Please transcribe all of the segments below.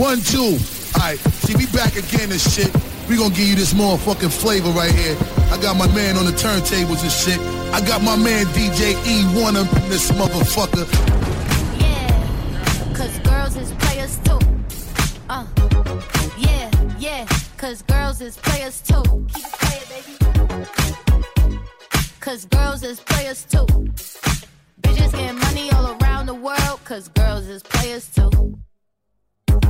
One, two. All right, see, we back again and shit. We gonna give you this motherfucking flavor right here. I got my man on the turntables and shit. I got my man DJ Ewone up in this motherfucker. Yeah, cause girls is players too. Uh, yeah, yeah, cause girls is players too. Keep it playing, baby. Cause girls is players too. Bitches getting money all around the world, cause girls is players too.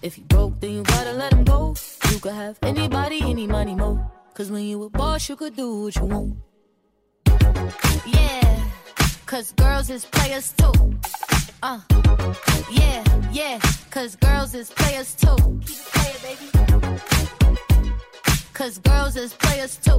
If you broke, then you gotta let him go. You could have anybody, any money, mo. Cause when you a boss, you could do what you want. Yeah, cause girls is players too. Uh, yeah, yeah, cause girls is players too. Keep it playing, baby. Cause girls is players too.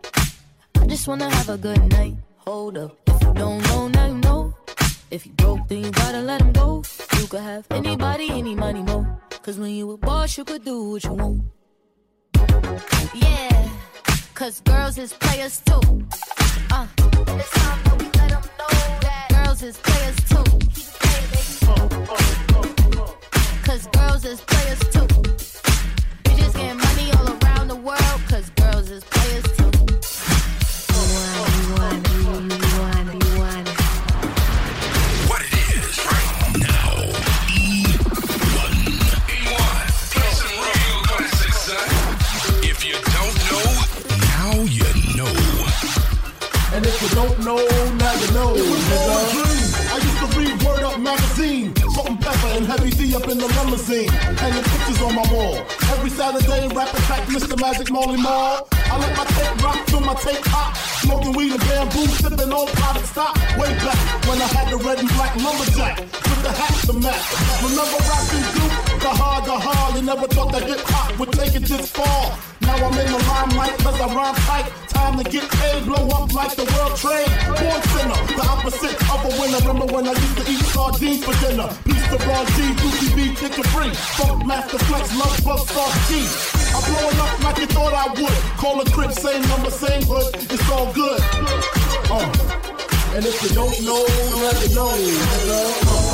Just wanna have a good night. Hold up, if you don't know, now you know. If you broke, then you gotta let him go. You could have anybody, any money, mo. Cause when you a boss, you could do what you want. Yeah, cause girls is players too. Uh, it's time that we let 'em know that girls is players too. Keep it playing, baby. Cause girls is players too. Bitches getting money all around the world, cause girls is players too. Saturday, rap attack Mr. Magic Marley Marl. I let my tape rock till my tape hot, smoking weed and bamboo, sipping on Private Stock. Way back when I had the red and black lumberjack with the hat to match. Remember Rappin' Duke? The the hard. You never thought that hip hop would take it this far. Now I'm in the limelight cause I rhyme tight. Time to get paid, blow up like the world trade. Born sinner, the opposite of a winner. Remember when I used to eat sardines for dinner? Peace to Ron G, Dookie B, Kid Capri. Funk Master Flex, Love Bug, Star G. I'm blowing up like you thought I would. Call a crib, same number, same hood. It's all good. Uh. And if you don't know, let you know. Uh.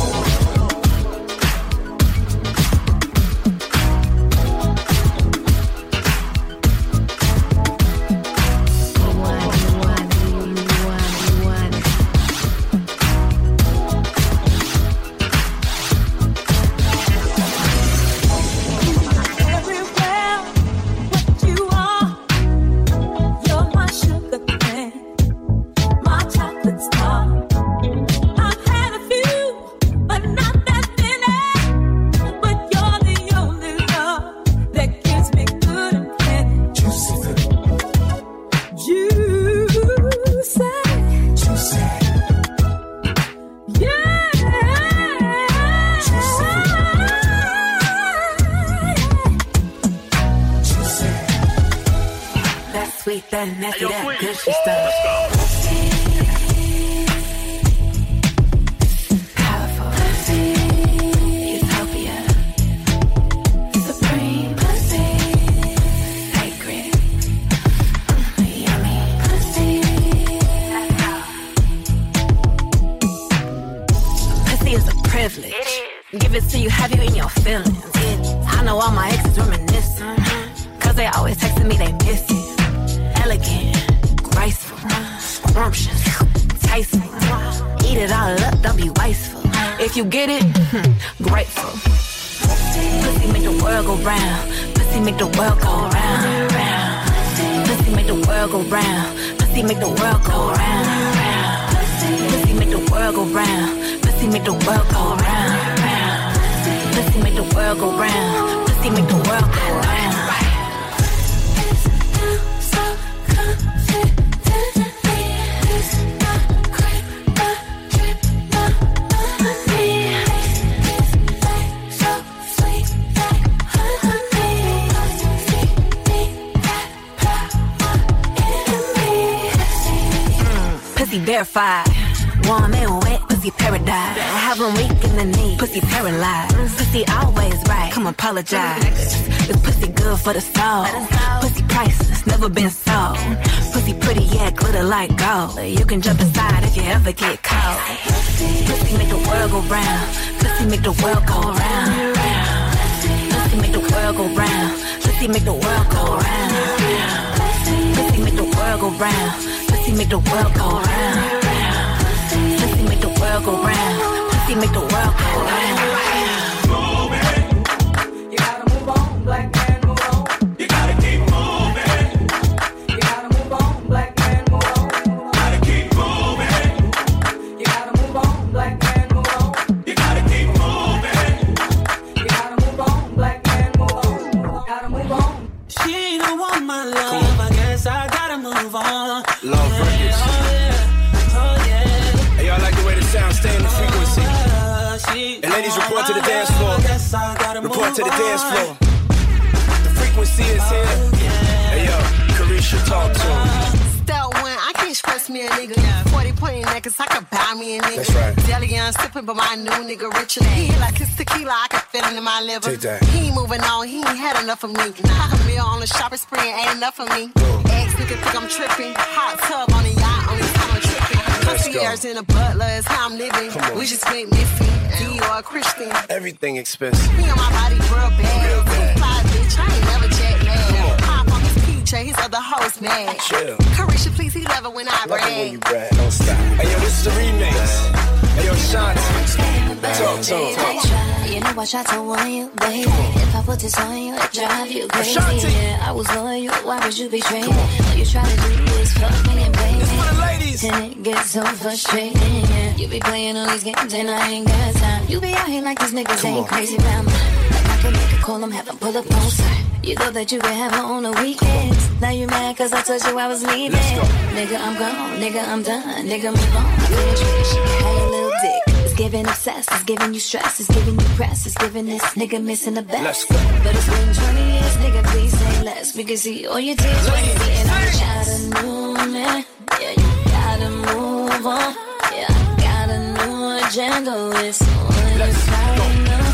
Expensive. Me on my body real bad. Real bad. Fly bitch, I ain't never on. lag. Pop on his peach, his other host mad. Chill. You know I want you, baby. If I put this on you, it drive you crazy. Yeah, I was loyal, why would you betray me? All you try to do is fuck me and play This for the me. ladies. And it gets so frustrating. Yeah. You be playing all these games and I ain't got time. You be out here like these niggas Come ain't on. crazy about me. Like I can make a call, I'm having pull up on. You thought that you could have her on the weekends. Now you mad cause I told you I was leaving. Nigga, I'm gone. Nigga, I'm done. Nigga, move on. I finish with she can have your little. It's giving obsessed, it's giving you stress, it's giving you press, it's giving this nigga missing the best. Let's go. But it's been 20 years, nigga, please say less. We can see all your tears when you and I got a new man. Yeah, you gotta move on. Yeah, I got a new agenda. It's on Let's go.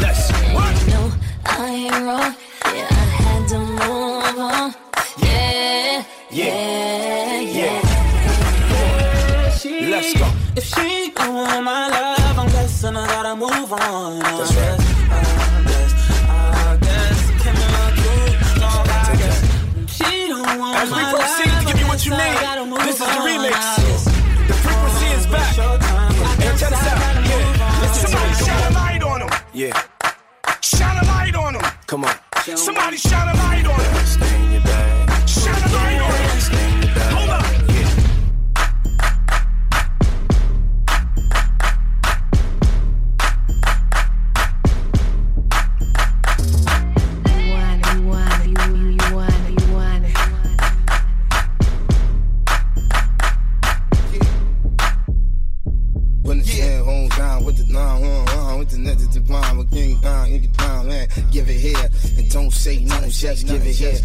Let's And work. you know I ain't wrong. Yeah, I had to move on. Yeah, yeah, yeah. She, Let's go. If she don't want my love, I'm I gotta move on. That's right. I guess, I guess, can I do? No, I guess. She don't want As we my proceed to give you what you need, this is the remix. I guess The frequency is back. showtime. I Hey, guess check this out. Yeah. Listen to Somebody shine a light on him. Yeah. Shine a light on him. Come on. Somebody shine a light on him. Just give it here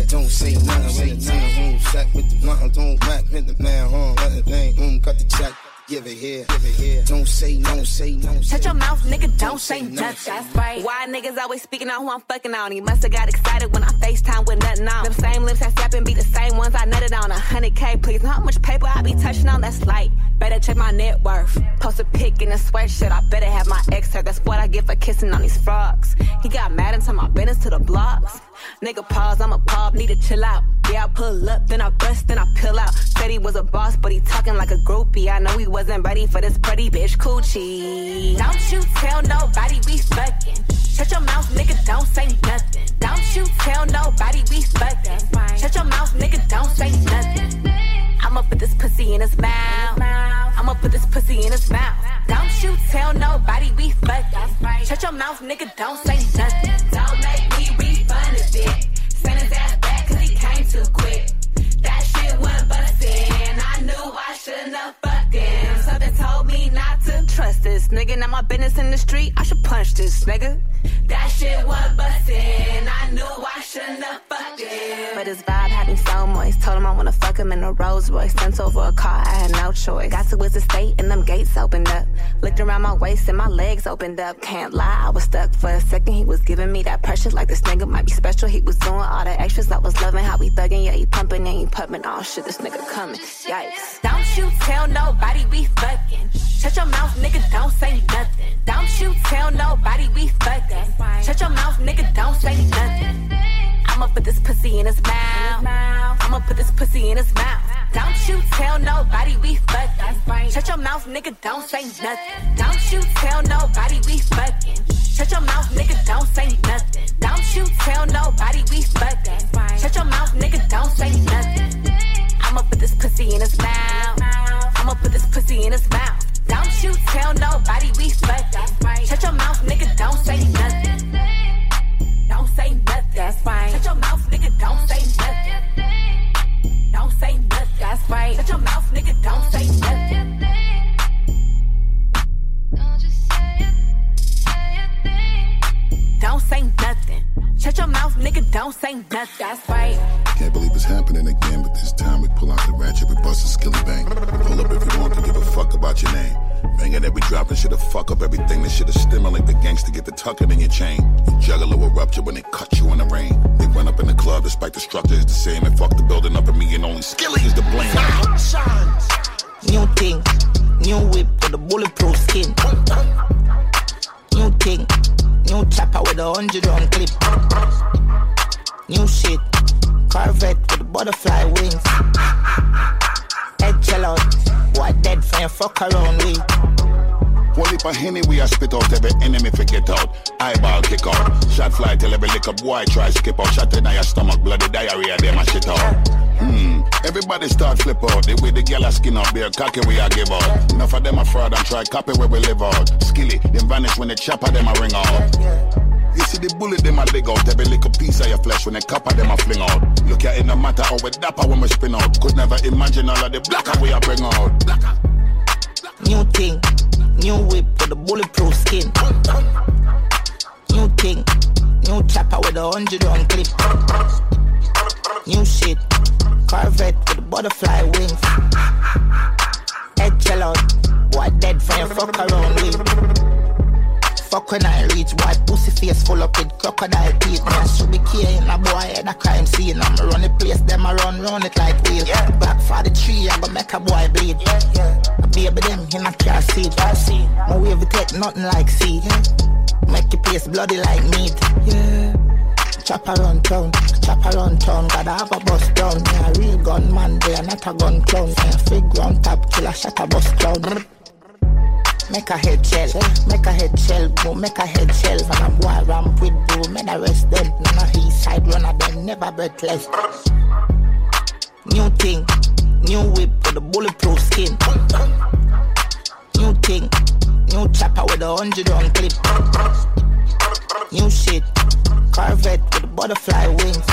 and don't say nothing say nothing home sack with the nothing don't whack with the man home let the thing home cut the check give it here give it here don't say no say no Shut your mouth, nigga, don't say nothing. That's right. Why niggas always speaking on who I'm fucking on? He must have got excited when I FaceTime with nothing on. Them same lips that snap and be the same ones I nutted on. A hundred K, please. Know how much paper I be touching on? That's light. Better check my net worth. Post a pic in a sweatshirt. I better have my ex her. That's what I get for kissing on these frogs. He got mad and turned my business to the blogs. Nigga, pause, I'm a pop, need to chill out. Yeah, I pull up, then I bust, then I pill out. Said he was a boss, but he talking like a groupie. I know he wasn't ready for this pretty bitch coochie. Don't you tell nobody we fucking. Shut your mouth, nigga, don't say nothing. Don't you tell nobody we fucking. Shut your mouth, nigga, don't say nothing. I'ma put this pussy in his mouth. I'ma put this pussy in his mouth. Don't you tell nobody we fucking. Shut your mouth, nigga, don't say nothing. Don't make me refund shouldn't have fucked Told me not to trust this nigga. Now my business in the street, I should punch this nigga. That shit was bustin'. I knew I shouldn't have fucked him. But his vibe had me so moist. Told him I wanna fuck him in a Rolls Royce. Sent over a car, I had no choice. Got to his estate and them gates opened up. Looked around my waist and my legs opened up. Can't lie, I was stuck for a second. He was giving me that pressure like this nigga might be special. He was doing all the extras. I was loving how he thugging. Yeah, he pumping and he pumping. Oh shit, this nigga coming. Yikes. Don't you tell nobody we fucking. Shut your mouth, nigga, don't say nothing. Don't you tell nobody we fucking. Shut your mouth, nigga, don't say nothing. I'ma put this pussy in his mouth. I'ma put this pussy in his mouth. Don't you tell nobody we fucking. Shut your mouth, nigga, don't say nothing. Don't you tell nobody we fucking. Shut your mouth, nigga, don't say nothing. Don't you tell nobody we fucking. Up cocky we a give out. Enough of them a fraud and try copy where we live out. Skilly, them vanish when the chopper them a ring out. You see the bullet them a leg out. Every little piece of your flesh when the copper them a fling out. Look at it no matter how we dapper when we spin out. Could never imagine all of the blacker we a bring out. New thing, new whip with a bulletproof skin. New thing, new chopper with a hundred round clip. New shit, Corvette with a butterfly wings. Boy dead for fuck around with. Fuck when I reach boy pussy face full up with crocodile teeth. Me I should be carrying a boy at a crime scene. I'ma run the place, them I run round it like wheel. Back for the tree, I go make a boy bleed. A baby them in a car seat. I see. My wave take nothing like seed. Make your place bloody like meat. Yeah. Chop around town, chop around town, gotta have a bus down. Yeah, a real gun man, they are not a gun clown. Yeah, fig ground top, kill a shot a bus clown. Make a head shell, make a head shell, bro, make a head shell. And a boy ramp with bro, make the rest them. None of his side runner, them never breathless. New thing, new whip with a bulletproof skin. New thing, new chopper with a hundred round clip. New shit, Corvette with a butterfly wings.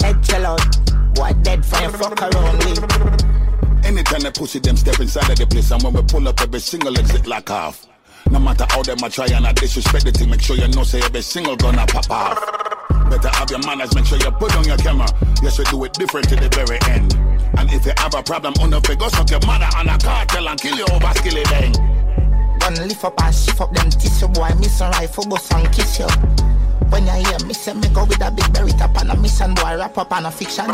Head chill out, boy dead for your fuck around with. Anytime they pussy them step inside of the place, and when we pull up, every single exit like half. No matter how them a try and I disrespect the thing, make sure you know say every single gonna pop off. Better have your manners, make sure you put on your camera. Yes, we do it different to the very end. And if you have a problem, on the figure, suck your mother on a cartel and kill you over skilly bang. Gun lift up and shift up them tissue boy, miss a rifle, bust and kiss you. When you hear me say me go with a big berry top and a mission boy, wrap up on a fiction.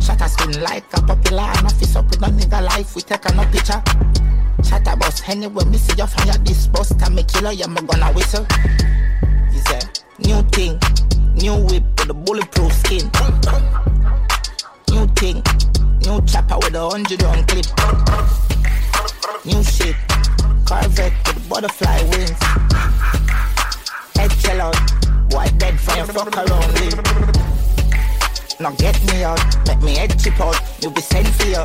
Shot a spin like a popular and a fist up with a nigga life, we take a no picture. Shot a bus anyway, me see you from your dispost, and me killer, yeah, me gonna whistle. Is a new thing, new whip with a bulletproof skin. New thing, new chopper with a hundred round clip. New shit, Corvette with butterfly wings. sell out. Boy dead for your fuck around me. Now get me out, make me head chip out. You be sent for you.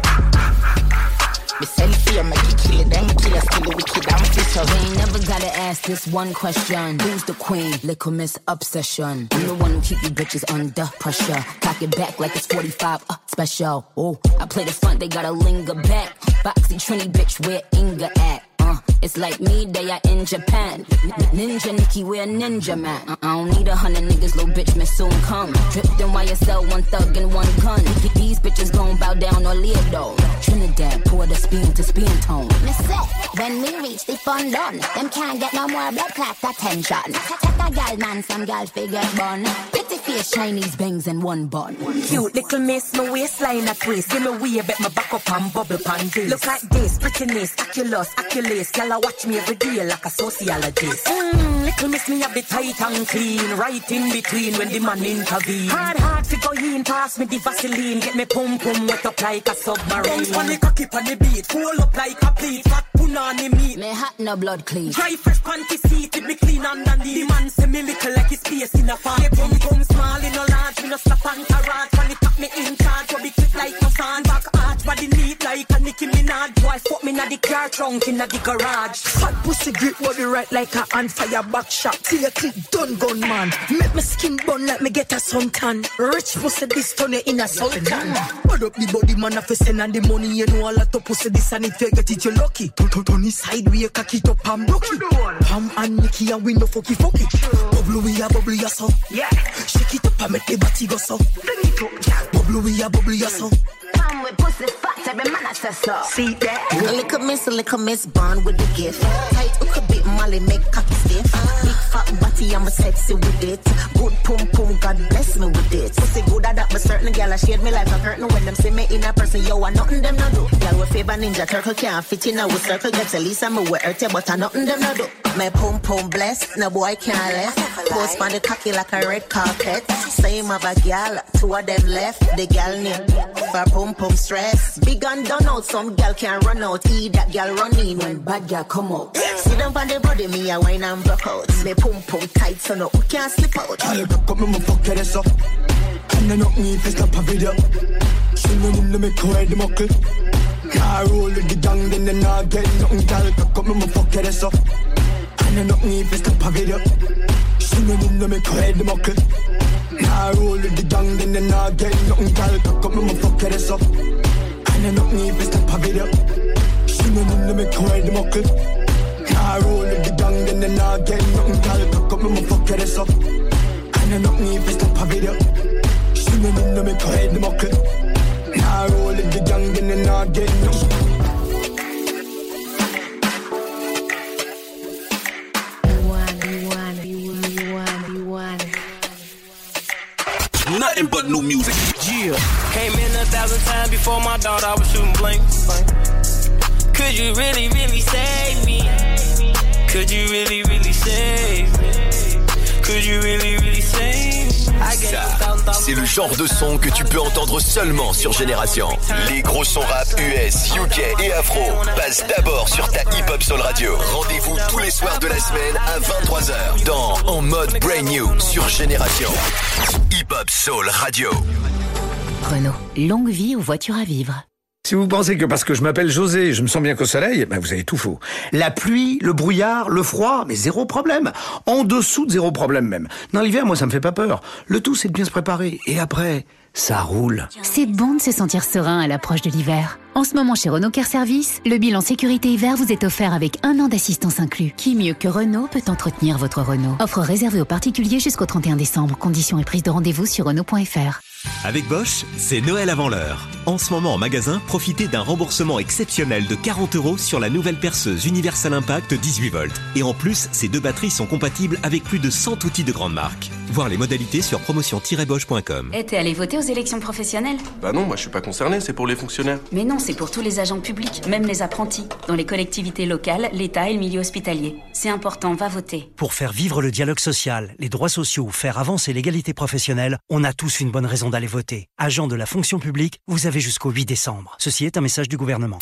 Be sent for you, make you kill it, then kill us, kill the wicked and fish You ain't never gotta ask this one question. Who's the queen? Little Miss Obsession. I'm the one who keep you bitches under pressure. Cock it back like it's 45 uh, special. Oh, I play the front, they gotta linger back. Boxy Trini bitch, where Inga at? Uh, it's like me, they are in Japan. Ninja Nikki, we're ninja man. I don't need a hundred niggas, little bitch, may soon come. Dripped in YSL, one thug and one gun. These bitches gon' bow down or leer though. Trinidad, pour the spin to spin tone. When we reach the fun done, them can't get no more blood clot attention. Take a gal man, some gal figure bun. Pretty face, Chinese bangs and one bun. Cute little miss, my waistline a twist. Give me way, bet my back up and bubble pan this. Look like this, prettiness, oculus, oculus. Y'all watch me every day like a sociologist. Mm, little miss me a bit tight and clean, right in between when the man intervene. Hard, hard to go in, pass me the Vaseline, get me pum pum wet up like a submarine. Bounce on the cocky on the beat, pull up like a plate, fat punani meat. Me hot no blood clean. Dry fresh panty seat, it be clean underneath. The man say me little like his space in a farm. Me pum pum small in a large, me no slap and carrot. When it tap me in charge, go be quick like no sand. Back arch, body neat like a Nicki Minaj. Boy, fuck me na the car trunk in the garage. Fat pussy grip body right like a on fire back shot. Till a click done gun man. Make me skin burn like me get a suntan. Rich pussy this turn you in a sultan. Put mm. up the body man if you send and the money you know a lot of pussy this and if you get it you lucky. Turn turn it sideways, cock it up and broke it. Pam and Nicky and we no fucky fucky. Bubble we a bubble ya so. Yeah. Shake it up and make the body go so. Bring it up, yeah. Bubble we a bubble ya so. Come with pussy fat, every man I say so. See that? A little miss, a little miss, born with the gift. Tight hook a bit, Molly make cocky stiff. Big fat body, I'm a sexy with it. Good pum pum, God bless me with it. Pussy good at that, but certain gal I shade me like a curtain when them see me in a person. Yo, I nothing them no do. Gal with favor ninja turtle can't fit in a with circle. Get at least I'm a wear it, but I nothing them no do. My pum pum blessed, no boy can't left. Post on the cocky like a red carpet. Same of a gal, two of them left. The gal name for pum pum stress. Big and done out, some gal can run out. Eat that gal run in when bad gal come out. Sit down on the body, me a wine and broke out. Me pum pum tight, so no can't slip out. Gal back up, me ma fuck her så Kan det nok ni fest på video Skjønner du med hva er det mokkel Jeg roller the gang, then er naget Noen gal back up, me ma fuck her så Kan det nok ni fest på video Skjønner du med hva er det mokkel Jeg roller de gang, den er naget Noen gal back up, me ma fuck her så Kan det nok ni fest på video Skjønner du med hva er det mokkel Jeg roller de gang, den er naget Noen gal back up, me ma fuck her så Kan det nok ni fest på video Skjønner du med hva er det mokkel Jeg roller de gang, den er naget Nothing but new music. Yeah. Came in a thousand times before my daughter, I was shooting blanks. Could you really, really save me? Could you really, really save me? Could you really, really. C'est le genre de son que tu peux entendre seulement sur Génération. Les gros sons rap US, UK et Afro passent d'abord sur ta Hip Hop Soul Radio. Rendez-vous tous les soirs de la semaine à 23h dans En mode Brand New sur Génération. Hip Hop Soul Radio. Renault. Longue vie aux voitures à vivre. Si vous pensez que parce que je m'appelle José, je me sens bien qu'au soleil, ben vous avez tout faux. La pluie, le brouillard, le froid, mais zéro problème. En dessous de zéro problème même. Dans l'hiver, moi, ça me fait pas peur. Le tout, c'est de bien se préparer. Et après, ça roule. C'est bon de se sentir serein à l'approche de l'hiver. En ce moment chez Renault Care Service, le bilan sécurité hiver vous est offert avec un an d'assistance inclus. Qui mieux que Renault peut entretenir votre Renault Offre réservée aux particuliers jusqu'au 31 décembre. Conditions et prise de rendez-vous sur Renault.fr. Avec Bosch, c'est Noël avant l'heure. En ce moment en magasin, profitez d'un remboursement exceptionnel de 40 euros sur la nouvelle perceuse Universal Impact 18 volts. Et en plus, ces deux batteries sont compatibles avec plus de 100 outils de grande marque. Voir les modalités sur promotion-bosch.com. Et t'es allé voter élections professionnelles Bah non, moi je suis pas concerné, c'est pour les fonctionnaires. Mais non, c'est pour tous les agents publics, même les apprentis, dans les collectivités locales, l'État et le milieu hospitalier. C'est important, va voter. Pour faire vivre le dialogue social, les droits sociaux, faire avancer l'égalité professionnelle, on a tous une bonne raison d'aller voter. Agent de la fonction publique, vous avez jusqu'au 8 décembre. Ceci est un message du gouvernement.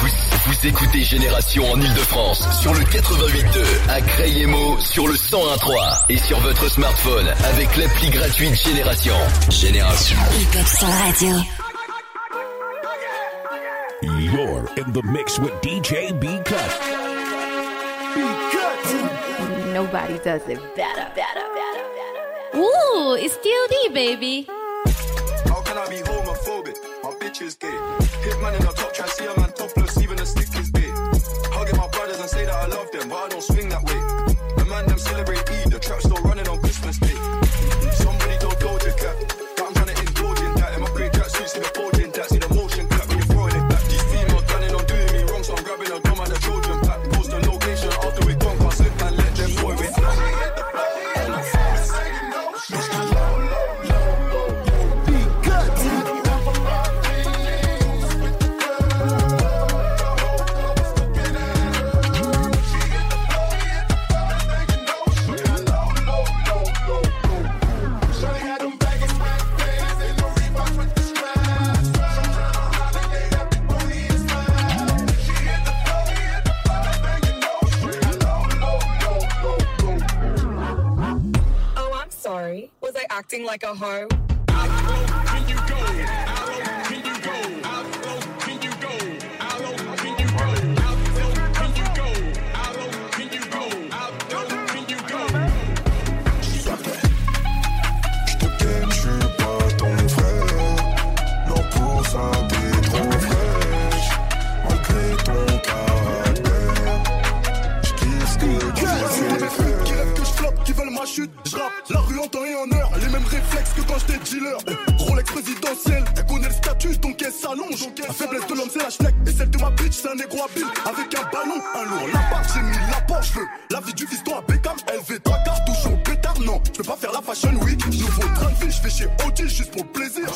Vous, Vous écoutez Génération en Ile-de-France sur le 88.2, à Crayemo sur le 101.3 et sur votre smartphone avec l'appli gratuite Génération. Génération. Hip-Hop Soul Radio. You're in the mix with DJ B Cut. Nobody does it better, better, better, better. Ooh, it's still D, baby. How can I be homophobic? My bitch is gay. Hitman in the top, try see a man topless, love them, but I don't swing that way. The man them celebrate Eid, the trap still running on Christmas Day. Somebody told Doja Cat that I'm trying to indulge in that. In my great track suit, see the folding acting like a hoe? Chute, je rappe la rue en temps et en heure, les mêmes réflexes que quand j'étais dealer. Rolex présidentiel, elle connaît le statut, donc elle s'allonge. La faiblesse de l'homme, c'est la schneck, et celle de ma bitch, c'est un négro habile. Avec un ballon, un lourd, la part, j'ai mis la Porsche, je veux la vie du fiston à Beckham, LV, cartouches au pétard, non, je peux pas faire la fashion week. Nouveau train de vie, je fais chez OG juste pour le plaisir.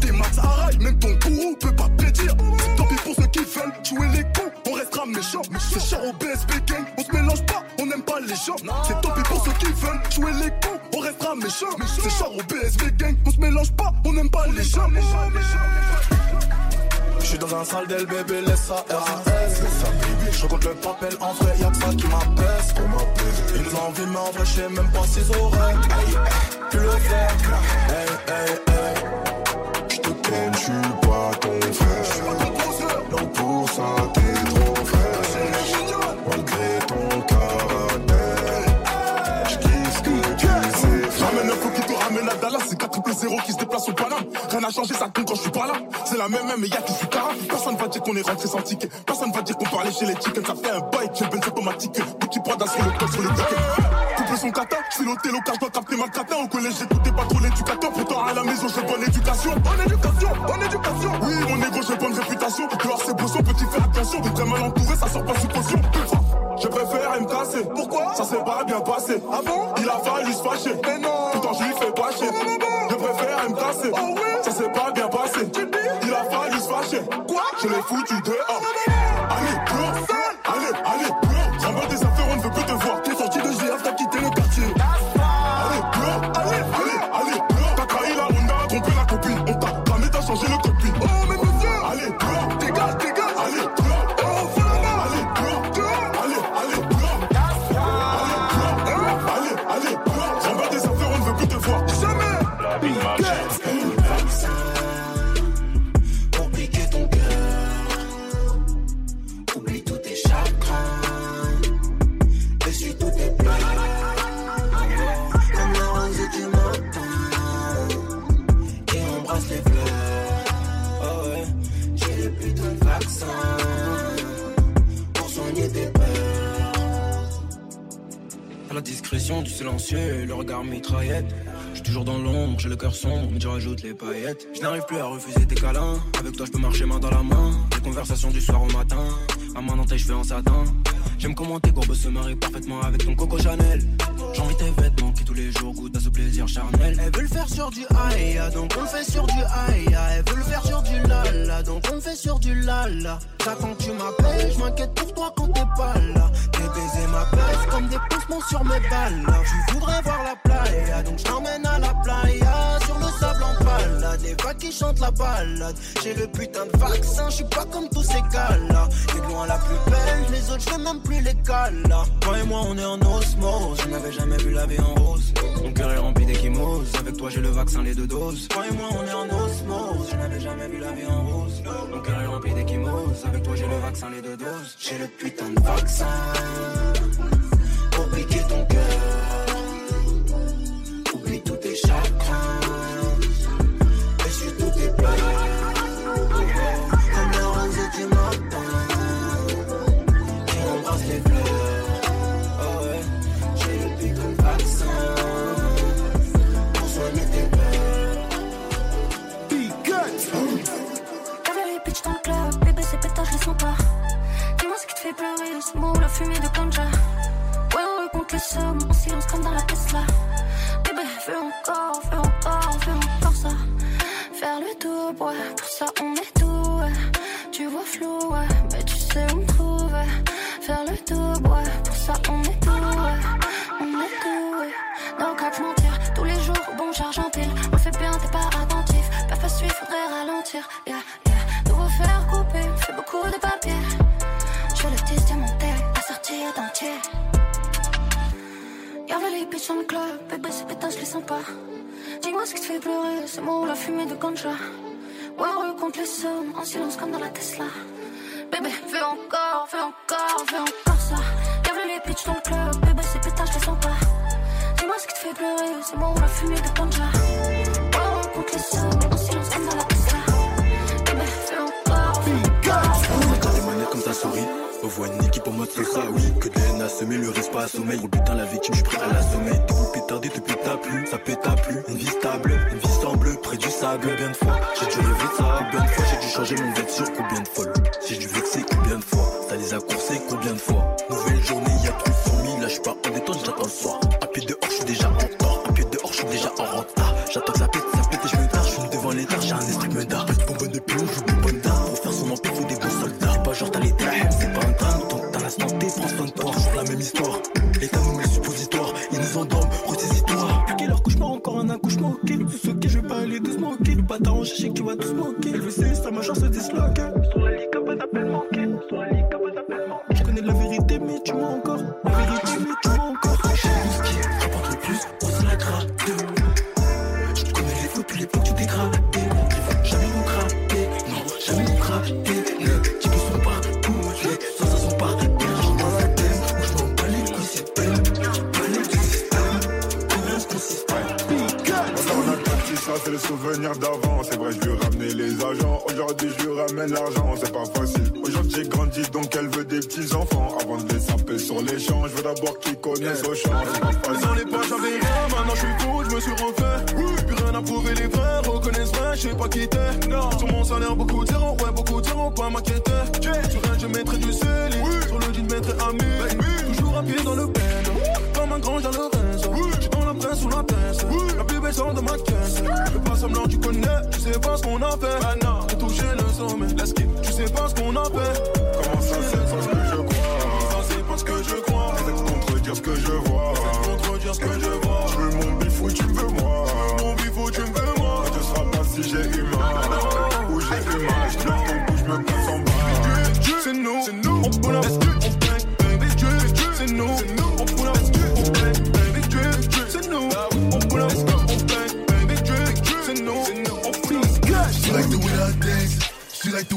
T'es max à rail, même ton gourou peut pas prédire. Tant pis pour ceux qui veulent jouer les cons, on restera méchants. C'est cher au BSB gang, on se mélange pas, on n'aime pas les gens. C'est tant pis jouer les cons, on restera méchants. C'est cher au BSB gang, on se mélange pas, on n'aime pas les gens. Je suis dans un sale del bébé, laisse ça RAS. Je compte le papel en vrai, y'a que ça qui m'apaise. Ils nous envient, mais en vrai, je même pas s'ils auraient pu le faire. Hey, hey, hey. C'est 4 triple 0 qui se déplace au Paname. Rien n'a changé, ça compte quand je suis pas là. C'est la même, mais y'a qui suis cara. Personne va dire qu'on est rentré sans ticket. Personne va dire qu'on aller chez les chickens. Ça fait un bail, j'ai ben automatique. Petit Prada sur le col, sur les tickets. Couple son kata, je suis l'hôtel au dois capter ma kata. Au collège, j'écoutais pas trop l'éducateur. Pourtant, à la maison, j'ai bonne éducation. Bonne éducation, bonne éducation. Oui, mon égo, j'ai bonne réputation. Dehors, c'est beau, petit, fais attention. T'es très mal entouré, ça sort pas sous caution. Je préfère me casser. Pourquoi? Ça s'est pas bien passé. Ah bon? Il a fallu se fâcher. Mais non Pourtant je lui fais bâcher. Je préfère me casser. Oh oui Ça s'est pas bien passé. Il a fallu se fâcher. Quoi? Je l'ai foutu dehors. Silencieux, le regard mitraillette. Je suis toujours dans l'ombre, j'ai le cœur sombre, mais rajoute les paillettes. Je n'arrive plus à refuser tes câlins. Avec toi, je peux marcher main dans la main. Les conversations du soir au matin. Ma main dans tes cheveux en satin. J'aime comment tes courbes se marient parfaitement avec ton Coco Chanel. J'ai envie tes vêtements qui tous les jours goûtent à ce plaisir charnel. Elle veut le faire sur du aïe, donc on le fait sur du aïe. Elle veut le faire sur du lala, donc on le fait sur du lala. Que tu m'appelles, je m'inquiète pour toi quand t'es pas là. Tes baisers m'apaisent comme des poussements sur mes balles. Tu voudrais voir la playa, donc je t'emmène à la playa sur le sable en balade. Les vagues qui chante la balade. J'ai le putain de vaccin, je suis pas comme tous ces gars-là. T'es loin la plus belle, les autres, je même plus les là. Toi et moi, on est en osmose. Je n'avais jamais vu la vie en rose. Mon cœur est rempli d'échymoses. Avec toi, j'ai le vaccin, les deux doses. Toi et moi, on est en osmose. Je n'avais jamais vu la vie en rose. Mon cœur est rempli d'échymoses. Avec toi, j'ai le vaccin, les deux doses. J'ai le putain de vaccin. Pour piquer ton cœur. Oublie tous tes chagrins. Pleurer, ce mot, la fumée de ganja. Ouais, ouais, contre les sommes, en silence comme dans la Tesla. Bébé, fais encore, fais encore, fais encore ça. Faire le tour, ouais, pour ça on est tout, ouais. Tu vois flou, ouais, mais tu sais où me trouver. Faire le tour, ouais, pour ça on est tout, ouais. On est tout, ouais. No cap, mentir, tous les jours, bon j'argentile. On le fait bien, t'es pas attentif. Pas facile, faudrait ralentir, yeah, yeah. Nouveau faire couper, fait beaucoup de papier. Vais le thé, à sortir. Y'avait les bitches dans le club, bébé c'est pétasse, je les sens pas. Dis-moi ce qui te fait pleurer, c'est moi ou la fumée de ganja. Ouais, contre les sommes, en silence comme dans la Tesla. Bébé, fais encore, fais encore, fais encore ça. Y'avait les bitches dans le club, bébé c'est pétasse, je les sens pas. Dis-moi ce qui te fait pleurer, c'est moi ou la fumée de ganja. Ouais, contre les sommes, voit une équipe en mode ça oui. Que à semer, le reste pas à sommeil. Pour butin, la victime, je suis prêt à l'assommer. T'es coupé tardé depuis ta plus Ça à plus Une vie stable, une vie semble Près du sable, combien de fois J'ai dû rêver ça? Combien de fois j'ai dû changer mon vêtement combien de folles J'ai dû vexer combien de fois? Ça les a coursés combien de fois? Nouvelle journée, y'a plus de famille Là je pas en détente, j'attends le soir. À pied dehors, je suis déjà en temps À pied dehors, je suis déjà en retard. J'attends smoking, tu sautes, je vais pas aller doucement, ok. Nous pas t'arranger, je sais que tu vas doucement, c'est le souvenir d'avant. C'est vrai, je lui ramener les agents. Aujourd'hui, je lui ramène l'argent. C'est pas facile. Aujourd'hui, j'ai grandi, donc elle veut des petits enfants. Avant de les saper sur les champs, je veux d'abord qu'ils connaissent au champ. Dans les poches, j'avais rien, maintenant je suis fou, je me suis refait. Oui, plus rien à prouver, les frères reconnaissent vrai, je sais pas qui t'es. Non, sur mon salaire, beaucoup d'erreurs, ouais, beaucoup d'erreurs, pas m'inquiéter. Sur rien, je mettrai du sel, sur le jean, je mettrai ami. Toujours à pied dans le pen, comme un grand, j'ai le. La sous la plus belle sort de ma caisse. Fais pas semblant, tu connais, tu sais pas ce qu'on a fait. Non, j'ai touché le sommet, la skin, tu sais pas ce qu'on a fait. Comment ça, c'est pas ce que je crois? Ça, c'est pas ce que je crois. C'est contredire ce que je vois. C'est contredire ce que je vois.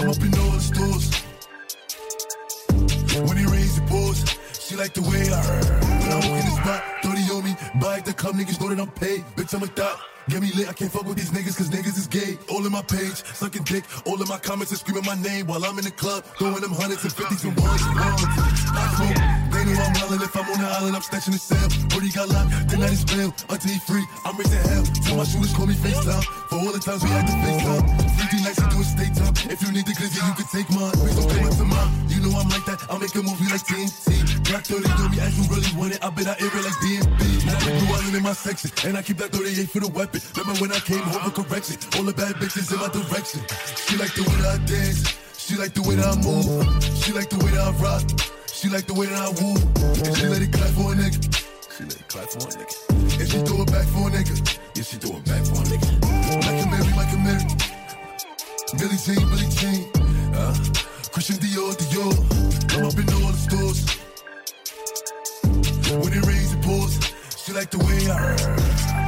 I'm up in all the stores. When they raise the balls, she like the way I heard. When I walk in the spot, 30 on me, buy the club, niggas know that I'm paid. Bitch, I'm a thot. Get me lit, I can't fuck with these niggas cause niggas is gay. All in my page, sucking dick. All in my comments and screaming my name while I'm in the club. Throwing them hundreds and fifties and ones. I smoke, they know I'm wildin'. If I'm on the island, I'm snatching the cell. Brody got locked, then I just bail. Until he free, I'm raising hell. Tell my shooters call me FaceTime. For all the times we had to FaceTime. Freaky nights, we doing state time. If you need the glizzy, you can take mine. Please don't come to mine. You know I'm like that. I'll make a movie like TNT. Black 30 do me as you really want it. I bet I air it like DMB. Now I Island in my section. And I keep that 38 for the weapon. Remember when I came home for correction? All the bad bitches in my direction. She like the way that I dance. She like the way that I move. She like the way that I rock. She like the way that I woo. And she let it clap for a nigga. She let it clap for a nigga. And she throw it back for a nigga. Yeah, she throw it back for a nigga. Michael Mary, Michael Mary. Billy Jean, Billy Jean. Uh, Christian Dior, Dior. I'm up in all the stores. When it rains, it pours. She like the way I.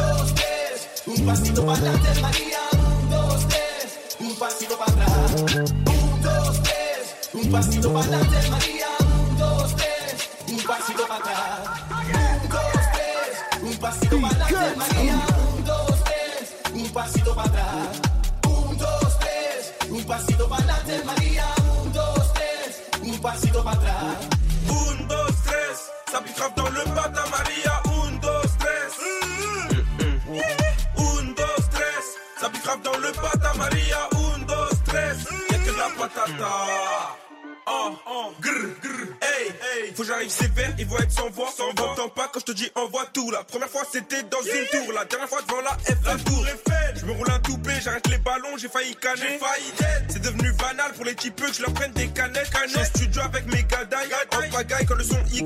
Dos, tres, un pasito para adelante, María. Un, dos, tres, un pasito para atrás. Un, dos, tres, un pasito para adelante, María. Un, dos, tres, un pasito para atrás. Un, dos, tres, un pasito para adelante, María. Un, dos, tres, un pasito para atrás. Un, dos, tres, un pasito para adelante, María. Un, dos, tres, un pasito para atrás. Un, dos, tres, ça dans le matin, grave dans le matin, Maria. Un, dos, tres, y'a que la patata. Oh, oh, grr, grr, hey, hey, faut que j'arrive sévère, ils vont être sans voix, sans voix. T'entends pas quand je te dis envoie tout. La première fois c'était dans une tour, la dernière fois devant la F, la tour. Je me roule un toupé, j'arrête les ballons, j'ai failli canner. J'ai failli dead. C'est devenu banal pour les types que je leur prenne des canettes. canettes. Studio avec mes gadailles, en pagaille quand le son Y.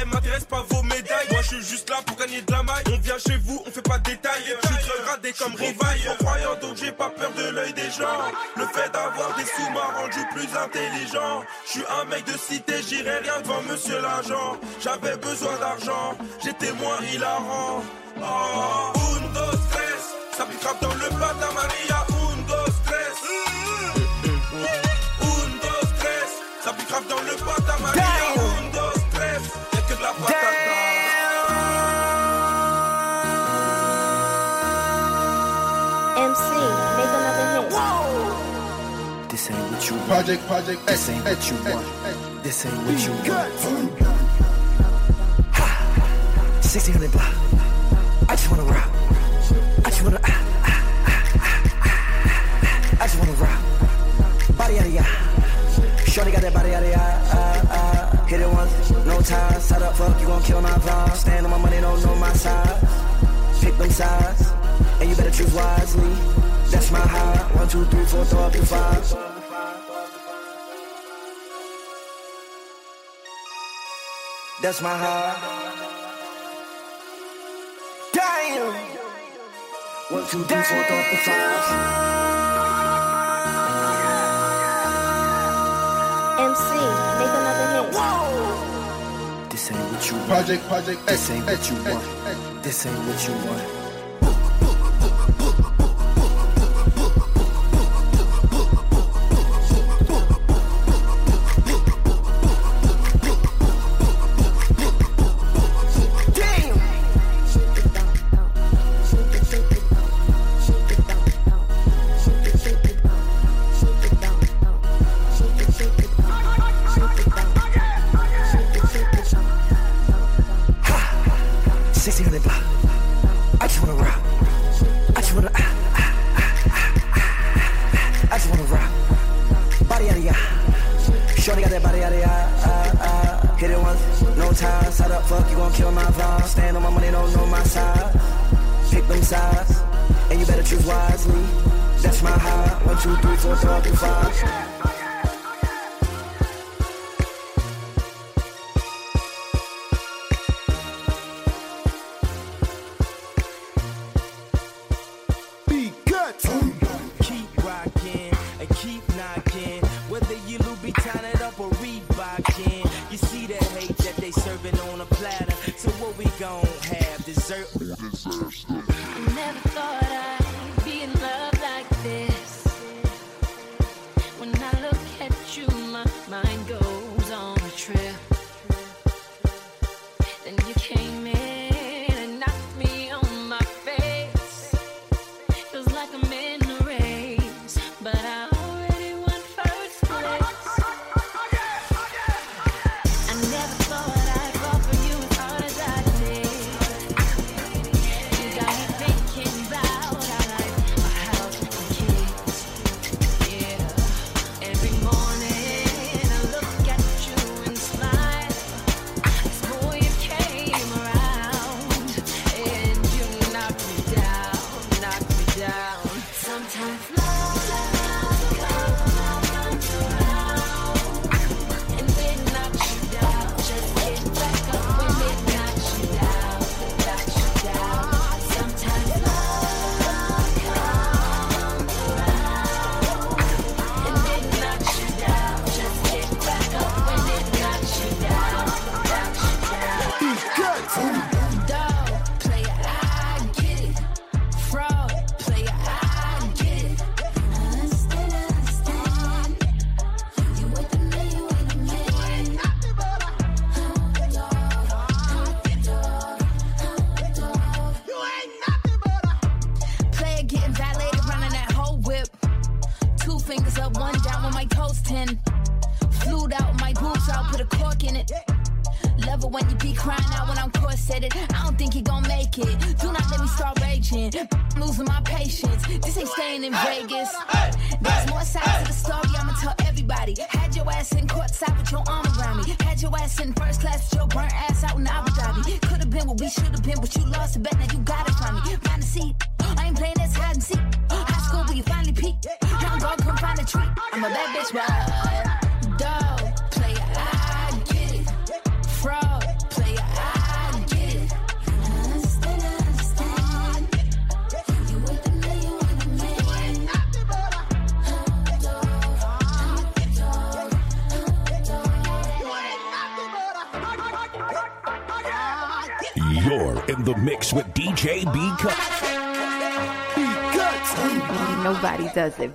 Elle m'intéresse pas vos médailles, moi je suis juste là pour gagner de la maille. On vient chez vous, on fait pas de détails. Je suis très gradé comme rivaille. En croyant donc j'ai pas peur de l'œil des gens. Le fait d'avoir des sous m'a rendu plus intelligent. Je suis un mec de cité, j'irai rien devant monsieur l'agent. J'avais besoin d'argent, j'étais moins hilarant. Oh, un, dos, tres, ça pique dans le bata Maria. Un, dos, tres. Un, dos, tres, ça pique dans le bata Maria. What you want. Project, project, this ain't what you want. This ain't what you want. Ha! 1600 block. I just wanna rock. I just wanna. Ah, ah, ah, ah, ah. I just wanna rock. Body out of ya. Shorty got that body out of ya. Ah, ah. Hit it once, no time. Side up, fuck, you gon' kill my vibe. Stand on my money, don't know my side. Pick them sides, and you better choose wisely. That's my high. One, two, three, four, throw up to five. That's my high. Damn. One, two, three, four, throw up the five. MC, make another hit. This ain't what you want. Project, project, this ain't what you want. This ain't what you want. Time. Side up, fuck, you gon' kill my vibe. Stand on my money, don't know my side. Pick them sides, and you better choose wisely. That's my high. One, two, three, four, to five. Does it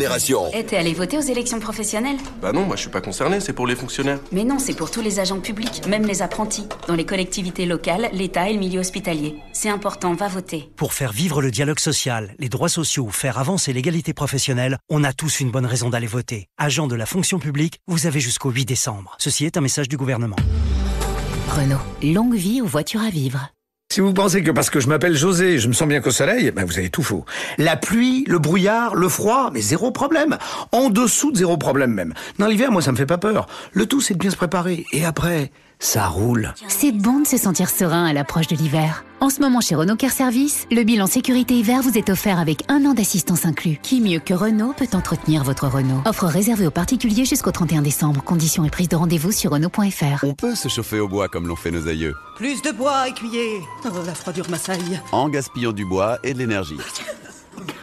Génération. Et t'es allé voter aux élections professionnelles Bah non, moi je suis pas concerné, c'est pour les fonctionnaires. Mais non, c'est pour tous les agents publics, même les apprentis, dans les collectivités locales, l'État et le milieu hospitalier. C'est important, va voter. Pour faire vivre le dialogue social, les droits sociaux ou faire avancer l'égalité professionnelle, on a tous une bonne raison d'aller voter. Agent de la fonction publique, vous avez jusqu'au 8 décembre. Ceci est un message du gouvernement. Renault, longue vie aux voitures à vivre. Si vous pensez que parce que je m'appelle José, je me sens bien qu'au soleil, ben vous avez tout faux. La pluie, le brouillard, le froid, mais zéro problème. En dessous de zéro problème même. Dans l'hiver, moi, ça me fait pas peur. Le tout, c'est de bien se préparer. Et après, ça roule. C'est bon de se sentir serein à l'approche de l'hiver. En ce moment chez Renault Care Service, le bilan sécurité hiver vous est offert avec un an d'assistance inclus. Qui mieux que Renault peut entretenir votre Renault? Offre réservée aux particuliers jusqu'au 31 décembre. Conditions et prise de rendez-vous sur Renault.fr. On peut se chauffer au bois comme l'ont fait nos aïeux, Plus de bois, écuyer oh, La froidure m'assaille. en gaspillant du bois et de l'énergie.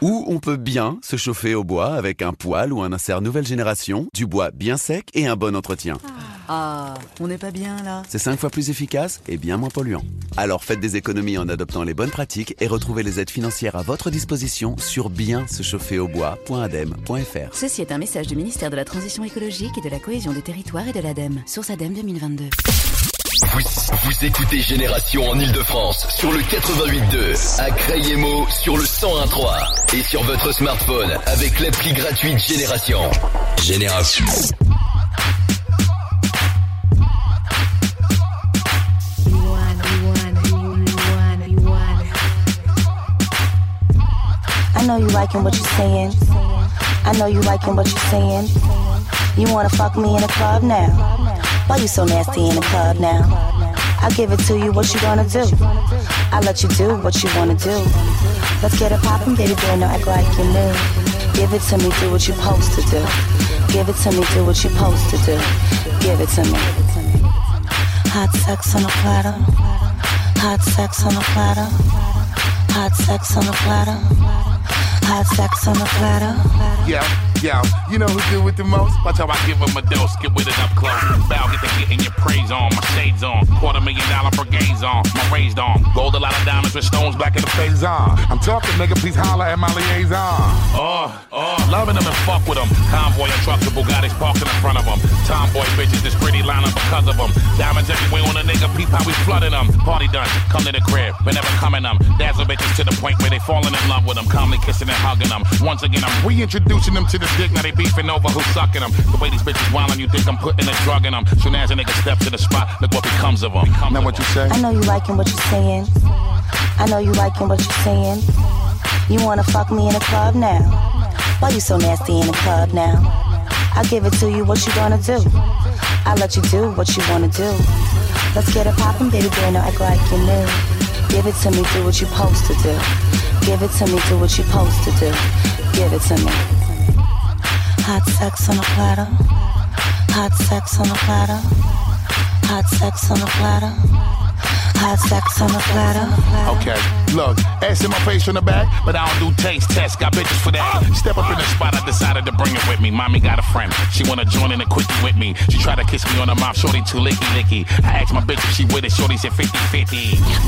Ou on peut bien se chauffer au bois avec un poêle ou un insert nouvelle génération, du bois bien sec et un bon entretien. Ah, on n'est pas bien là C'est 5 fois plus efficace et bien moins polluant. Alors faites des économies en adoptant les bonnes pratiques et retrouvez les aides financières à votre disposition sur bien se chauffer au bois.adem.fr. Ceci est un message du ministère de la Transition écologique et de la cohésion des territoires et de l'ADEME. Source ADEME 2022. Vous, vous écoutez Génération en Ile-de-France sur le 88.2, à Crayemo sur le 101.3 et sur votre smartphone avec l'appli gratuite Génération. Génération. Know you liking what you're saying. I know you liking what you're saying. You wanna fuck me in the club now? Why you so nasty in the club now? I'll give it to you, what you gonna do? I'll let you do what you wanna do. Let's get it poppin', baby girl, no act like you new. Give it to me, do what you supposed to do. Give it to me, do what you supposed to do. Give it to me. Hot sex on a platter. Hot sex on a platter. Hot sex on a platter. Hot sex on a platter. Yo, yo, you know who do it the most? Watch how I give him a dose, get with it up close. Bow, get to getting your praise on, my shades on. Quarter million dollar brigades on, my raised on. Gold a lot of diamonds with stones black in the face on. I'm talking, nigga, please holler at my liaison. Oh, oh, loving them and fuck with them. Convoy of trucks with Bugattis parked in front of them. Tomboy bitches, this pretty lineup because of them. Diamonds everywhere on a nigga, peep how we flooding them. Party done, come to the crib, but never coming them. Dazzle bitches to the point where they falling in love with them. Calmly kissing and hugging them. Once again, I'm reintroducing them to the dick, now they beefing over who's sucking them. The way these bitches wildin', you think I'm putting a drug in them. Soon as a nigga steps to the spot, look what becomes of them. Now what you say? I know you liking what you're saying. I know you liking what you're saying. You wanna fuck me in the club now? Why you so nasty in the club now? I'll give it to you, what you gonna do? I'll let you do what you wanna do. Let's get it poppin', baby girl, no act like you new. Give it to me, do what you supposed to do. Give it to me, do what you supposed to do. Give it to me. Hot sex on a platter. Hot sex on a platter. Hot sex on a platter. Hot sex on a platter. Okay, look, ass in my face from the back, but I don't do taste tests. Got bitches for that. Step up in the spot, I decided to bring it with me. Mommy got a friend. She wanna join in a quickie with me. She tried to kiss me on the mouth, shorty too licky licky. I asked my bitch if she with it, shorty said 50 50.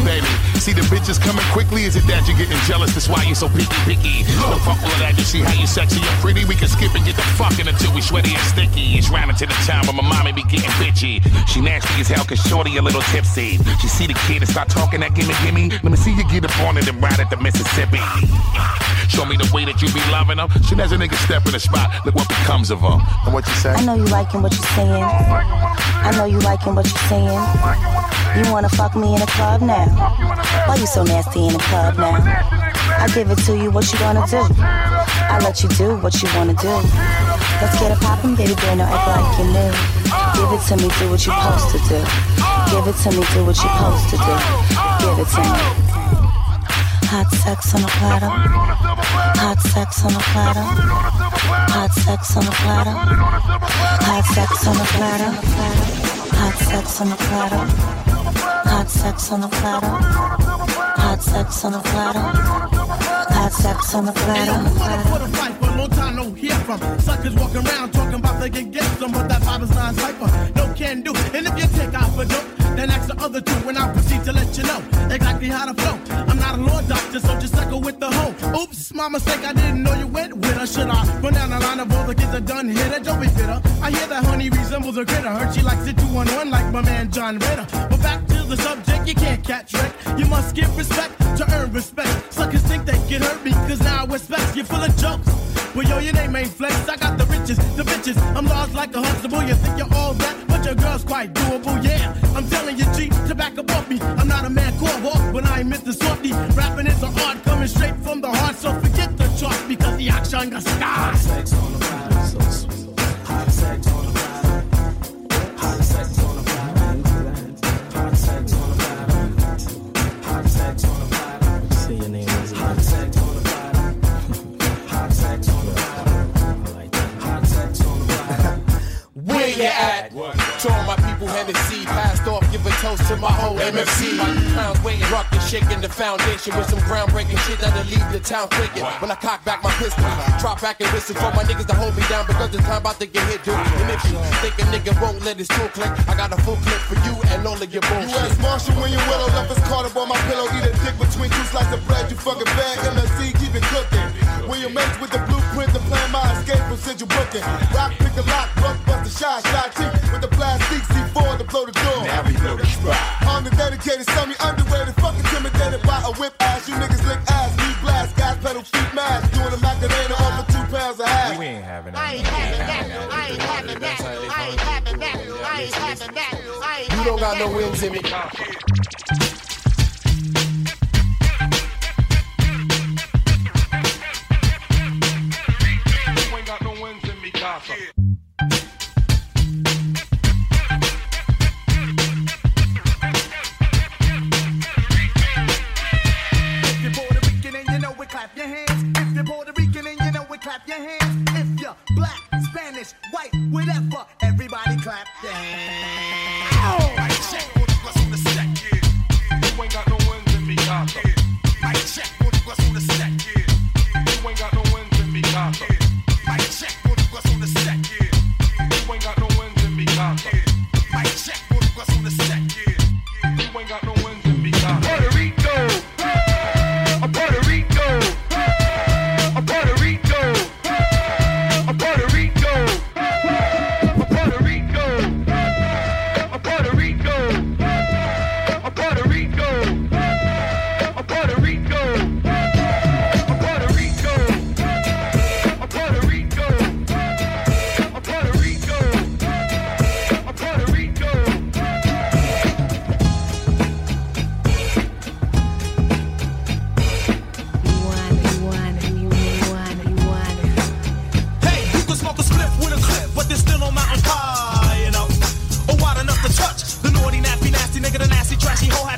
Baby, see the bitches coming quickly. Is it that you're getting jealous? That's why you so picky picky. No fuck all that. You see how you sexy and pretty? We can skip and get the fucking until we sweaty and sticky. It's round into the time where my mommy be getting bitchy. She nasty as hell cause shorty a little tipsy. She see the kid and start talking that gimme gimme. Let me see you get up on it and ride at the Mississippi. Show me the way that you be loving her. Soon as a nigga step in the spot, look what becomes of her. And what you say? I know you liking what you're saying. I know you liking what you're saying. You wanna fuck me in the club now? Why you so nasty in the club now? I give it to you, what you gonna do? I let you do what you wanna do. Let's get it poppin', baby girl, no act like you new. Give it to me, do what you're supposed to do. Give it to me, do what you're supposed to do. Give it to me. Hot sex on a platter. Hot sex on a platter. Hot sex on a platter. Hot sex on a platter. Hot sex on a platter. Hot sex on a platter. Hot sex on a platter. Hot sex on a platter. Long time no hear from. Suckers walking around talking about they can get some, but that Bob's line cipher. No can do. And if you take out for dope, then ask the other two, and I'll proceed to let you know exactly how to flow. I'm not a law doctor, so just suckle with the hoe. Oops, my mistake, I didn't know you went with her. Should I run down the line of all the kids that done hit her? Don't be bitter. I hear that honey resembles a critter. Heard she likes it two on one like my man John Ritter. But back to the subject, you can't catch wreck. You must give respect to earn respect. Suckers think they can hurt me, cause now I respect you full of jokes. Well, yo, your name ain't flex. I got the riches, the bitches. I'm large like a Huxtable. You think you're all that, but your girl's quite doable. Yeah, I'm telling you, G, to back up off me. I'm not a man called walk, but I ain't Mr. Softy. Rapping is an art coming straight from the heart. So forget the chart because the action got sky. Where you at? To all my people, Hennessy, passed off, give a toast to my whole MFC. My crowns waiting, rocking, shaking the foundation with some groundbreaking shit that'll leave the town quaking. When I cock back my pistol, drop back and whistle for my niggas to hold me down because the time about to get hit, dude. And if you think a nigga won't let his tool click, I got a full clip for you and all of your bullshit. U.S. Marshal William Willow left his card up on my pillow. Eat a dick between two slices of bread. You fucking bad. MSC, keep it cooking. William Mates with the blueprint to plan my escape from Central Booking. Rock, pick a lock, rough, bust a shot, shot T with the plastic C4 to blow the door. Now we blow the spot. On the dedicated, semi underwear, they fuck intimidated by a whip ass. You niggas lick ass, me blast, gas pedal, feet mask. Doing a Macarena off for two pounds a half. We ain't having that. I ain't having that. I ain't having that. I ain't having that. I ain't having that. I ain't You don't got no wins in me. White, whatever, everybody clap your hands.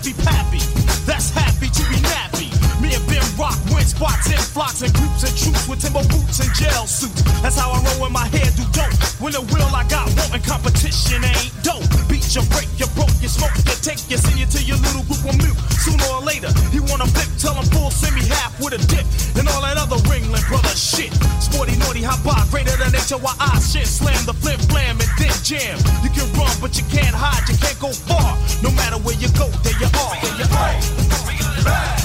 Pappy. That's happy to be nappy. Me and Ben Rock went spots in flocks and groups and troops with timber boots and gel suits. That's how I roll when my hair do dope. When the will I got wanting competition ain't dope. Beat you, break you, broke you, smoke you, take you, send you to your little group of mute. Sooner or later, he wanna flip, tell him full, send me half with a dip. And all that other Ringling brother shit. Sporty, naughty, hop by, greater than HOI. Shit, slam the jam. You can run, but you can't hide, you can't go far. No matter where you go, there you are. There you are.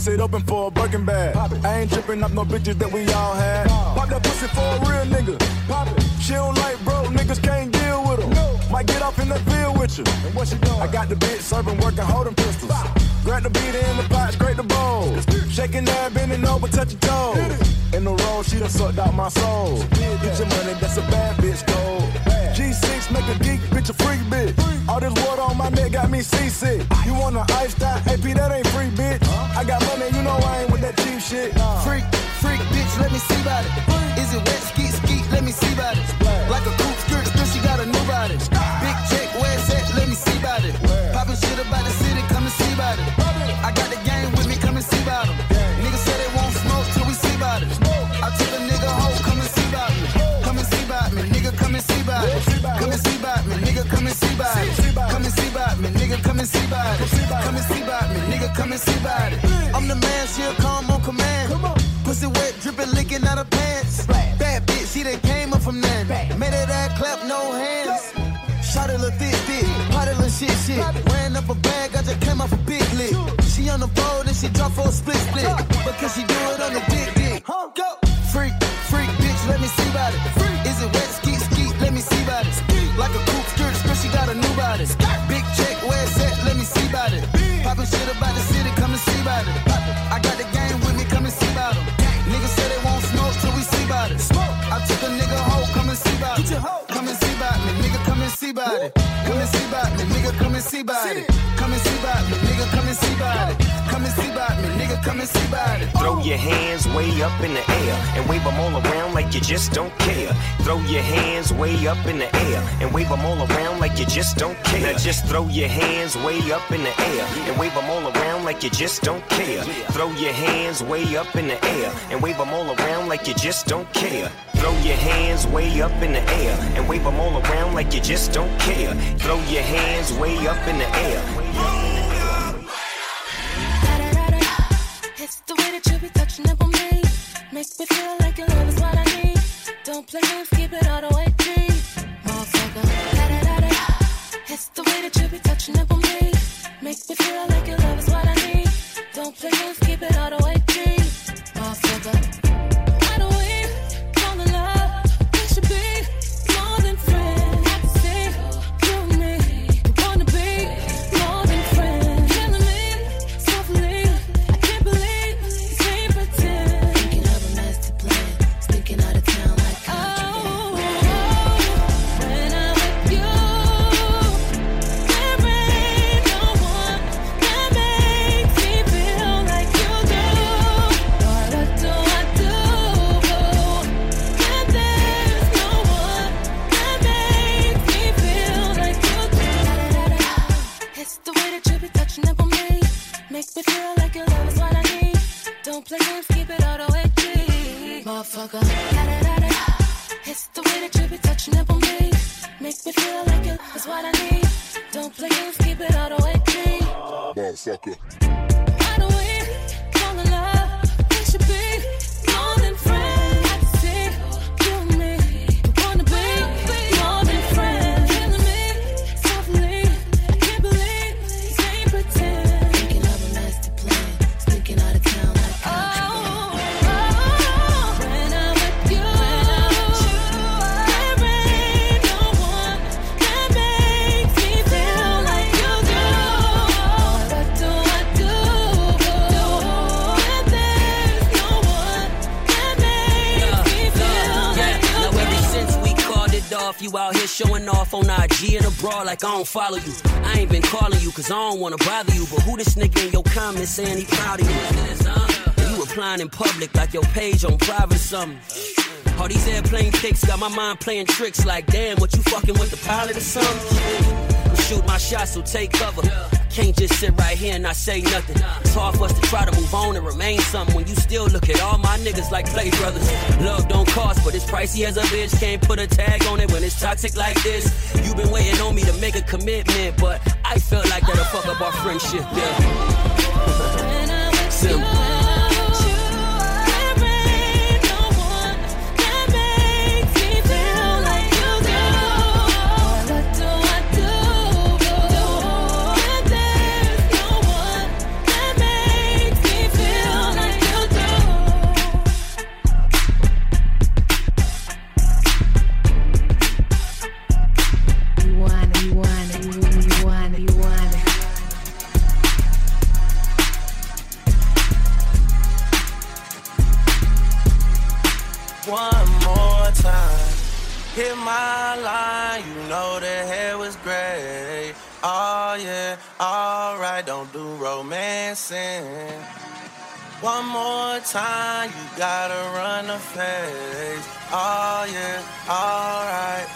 Bust it open for a Birkin bag. I ain't tripping up no bitches that we all had. Pop that pussy for a real nigga. Pop it. She don't like broke niggas, can't deal with them. Might get off in the field with you. And what she doing? I got the bitch serving, working, holding pistols. Grab the beat in the pot, scrape the bowl. Shaking that, bending over, touch your toes. In the road, she done sucked out my soul. Get your money, that's a bad bitch gold. G6 make a geek, bitch a freak bitch. All this water on my neck got me seasick. You want an ice out AP, that ain't free, bitch. I got money, you know I ain't with that cheap shit. Freak, freak, bitch, let me see about it. Is it wet, ski, ski, let me see about it. Like a coupe, skirt, skirt, she got a new body. Big check, where it's at, let me see about it. Poppin' shit about the and see about it. Come and see about me, nigga, come and see about it. Mm. I'm the man, she'll come on command. Pussy wet, dripping, licking out her pants. Bad bitch, she done came up from then. Made her that clap, no hands. Shot a little thick, thick, potty little shit, shit. Ran up a bag, I just came off a big lick. She on the road and she drop for a split, split. Because she do it on the dick, dick. Go. Shit about the city, come and see about it. I got the game with me, come and see about 'em. Niggas say they won't smoke till we see about it. Smoke. I took a nigga hoe, come and see about it. Come and see about me, nigga, come and see about it. Come and see about me, nigga, come and see about it. Come and see come and see about it. Throw your hands way up in the air and wave them all around like you just don't care. Throw your hands way up in the air and wave them all around like you just don't care. Now just throw your hands way up in the air and wave them all around like you just don't care. Throw your hands way up in the air and wave them all around like you just don't care. Throw your hands way up in the air and wave them all around like you just don't care. Throw your hands way up in the air. It's the way that you be touching up on me. Makes me feel like your love is what I need. Don't play games, keep it all the way G. Motherfucker. It's the way that you be touching up on me. Makes me feel like your love is what I need. Don't play games, keep it all the way Motherfucker. Da-da-da-da. It's the way that you be touching up on me. Makes me feel like love is what I need. Don't play games, keep it all the way G. Motherfucker. You out here showing off on IG and abroad like I don't follow you. I ain't been calling you cause I don't wanna bother you. But who this nigga in your comments saying he proud of you? You replying in public like your page on private something. All these airplane pics got my mind playing tricks like damn, what you fucking with the pilot or something? Shoot my shot, so take cover. Can't just sit right here and not say nothing. It's hard for us to try to move on and remain something when you still look at all my niggas like play brothers. Love don't cost, but it's pricey as a bitch. Can't put a tag on it when it's toxic like this. you been waiting on me to make a commitment, but I felt like that'll fuck up our friendship. Yeah. Simple. One more time, you gotta run the face. Oh yeah, alright.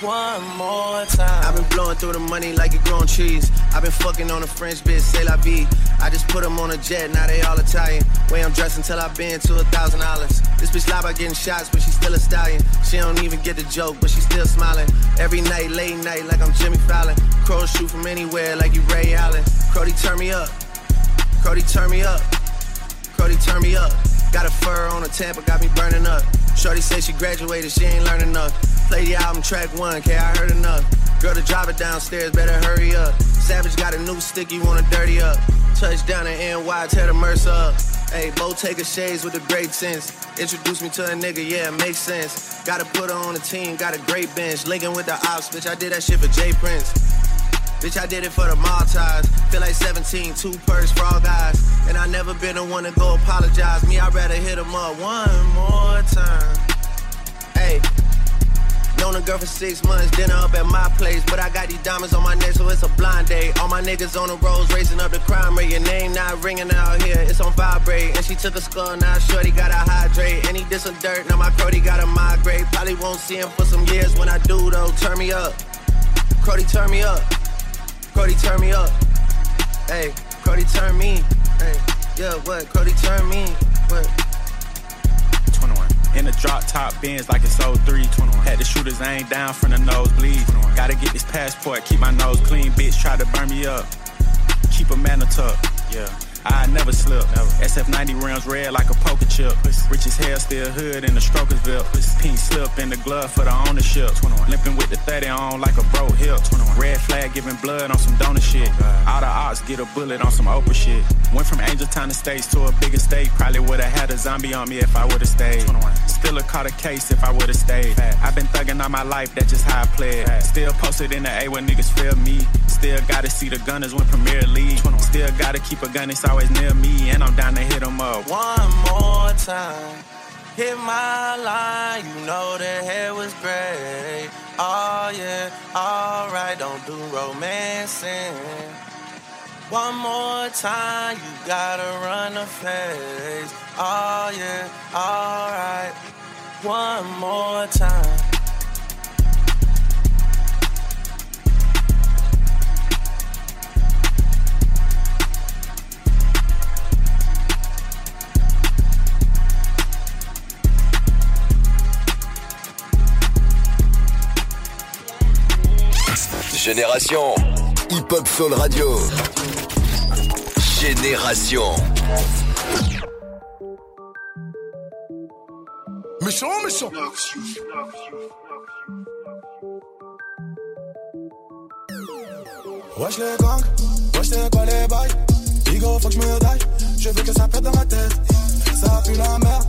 One more time. I've been blowing through the money like it growing trees. I've been fucking on a French bitch, say la vie. I just put them on a jet, now they all Italian. Way I'm dressed until I've been to a thousand dollars. This bitch lie about getting shots, but she's still a stallion. She don't even get the joke, but she's still smiling. Every night, late night, like I'm Jimmy Fallon. Crows shoot from anywhere, like you Ray Allen. Crody, turn me up. Crody, turn me up. Cody turn me up. Got a fur on a Tampa, got me burning up. Shorty say she graduated, she ain't learned enough. Play the album track one, okay, I heard enough. Girl, the driver downstairs, better hurry up. Savage got a new stick, you wanna dirty up. Touchdown in NY, tear the Mercer up. Hey, Bo take a shades with a great sense. Introduce me to a nigga, yeah, it makes sense. Gotta put her on the team, got a great bench. Linking with the ops, bitch, I did that shit for J. Prince. Bitch, I did it for the Maltese. Feel like 17, two purse all guys. And I never been the one to go apologize. Me, I'd rather hit him up one more time. Hey. Known a girl for six months, dinner up at my place. But I got these diamonds on my neck, so it's a blind date. All my niggas on the roads, raising up the crime rate. Your name not ringing out here, it's on vibrate. And she took a skull, now shorty gotta hydrate. And he did some dirt, now my Crody gotta migrate. Probably won't see him for some years when I do, though. Turn me up. Crody, turn me up. Crody, turn me up. Hey, Cody turn me. Hey, yeah, what? Cody turn me. What? 21. In the drop top bins like it's 03. 21. Had the shooters aim down from the nose nosebleed. Gotta get this passport, keep my nose clean. Bitch try to burn me up. Keep a man tuck. Yeah. I never slip. Never. SF90 rims red like a poker chip. Rich as hell, still hood in the strokers belt. Pink slip in the glove for the ownership. 21. Limping with the 30 on like a bro hip. 21. Red flag giving blood on some donor shit. Oh, all the odds get a bullet on some Oprah shit. Went from Angell Town Estates to a bigger state. Probably would've had a zombie on me if I would've stayed. 21. Still a caught a case if I would've stayed. I've been thugging all my life, that's just how I play it. Still posted in the A when niggas feel me. Still gotta see the gunners win Premier League. Still gotta keep a gun, it's always near me. And I'm down to hit 'em up. One more time. Hit my line, you know the hair was gray. Oh yeah, alright, don't do romancing. One more time, you gotta run the face. Oh yeah, alright. One more time. Génération Hip Hop Soul Radio. Génération. Méchant, méchant. Wesh les gangs, wesh c'est quoi les bails? Digo faut que je me daille, je veux que ça pète dans ma tête. Ça pue la merde,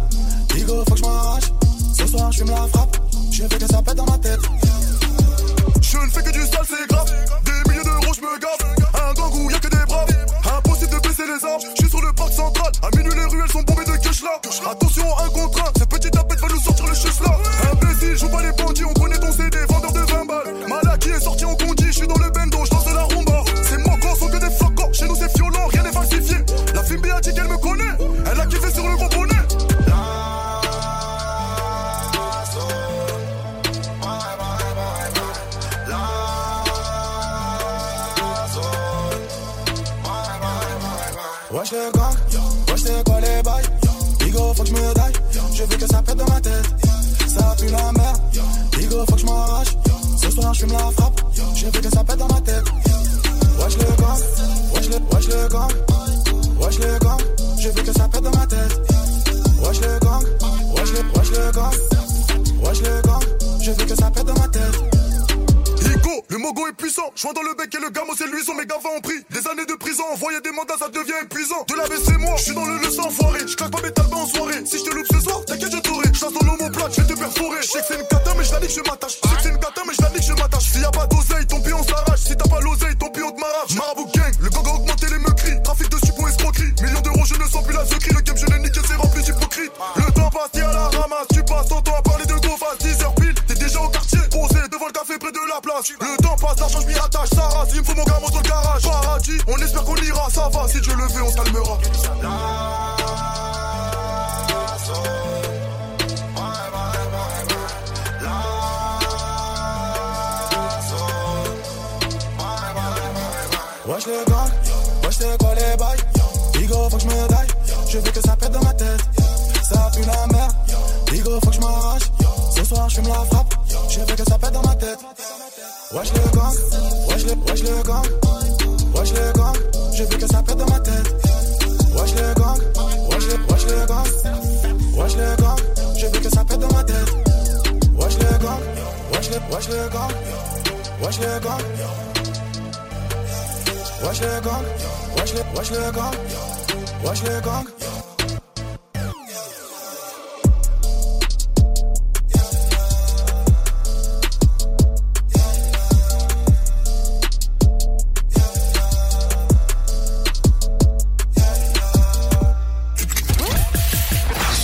Digo faut que je m'arrache. Ce soir je fume la frappe, je veux que ça pète dans ma tête Je ne fais que du sale, c'est grave. Des milliers d'euros, je me gave. Un gang où y'a que des braves. Impossible de baisser les armes. Je suis sur le parc central. À minuit, les ruelles sont bombées de là. Attention, un contre un. Ce petit tapette va nous sortir le là. Imbécile, joue pas les Ça pue la merde, Digo faut que je m'arrache. Ce soir je fume la frappe, je veux que ça pète dans ma tête. Wesh les gangs, wesh les, wesh les gangs Wesh les gangs, je veux que ça pète dans ma tête. Wesh les gangs, wesh les, wesh les gangs Wesh les gangs, je veux que ça pète dans ma tête. Le mogo est puissant. Joint dans le bec et le gamo, c'est lui, son méga en pris. Des années de prison, envoyer des mandats, ça devient épuisant. De la c'est moi, je suis dans le leçon enfoiré. Je claque pas mes talbans en soirée. Si je te loupe ce soir, Je dans l'homoplate, je vais te perforer. Je sais que c'est une cata, mais je la dis que je m'attache. Je sais que c'est une cata, mais je la dis que je m'attache. S'il y a pas d'oseille, ton pion s'arrache. Si t'as pas l'oseille, ton pion te m'arrache. Marabout gang, le gang a augmenté les meurtris. Trafic de suppos escroquerie. Millions d'euros, je ne sens plus la secrie. Le game, je l'ai niqué, c'est rempli d'hypocrite. Le temps passe, t'es à la ramasse. Tu passes ton temps à parler de go face 10 heures pile. T'es déjà au quartier, posé devant le café près de la place. Le temps passe, l'argent, je m'y attache. Ça rase, il me faut mon gamin dans le garage. Paradis, on espère qu'on ira, ça va. Si Dieu le veut, on. wesh le gang. Wesh le gang. Wesh le, wesh le gang. Wesh le gang.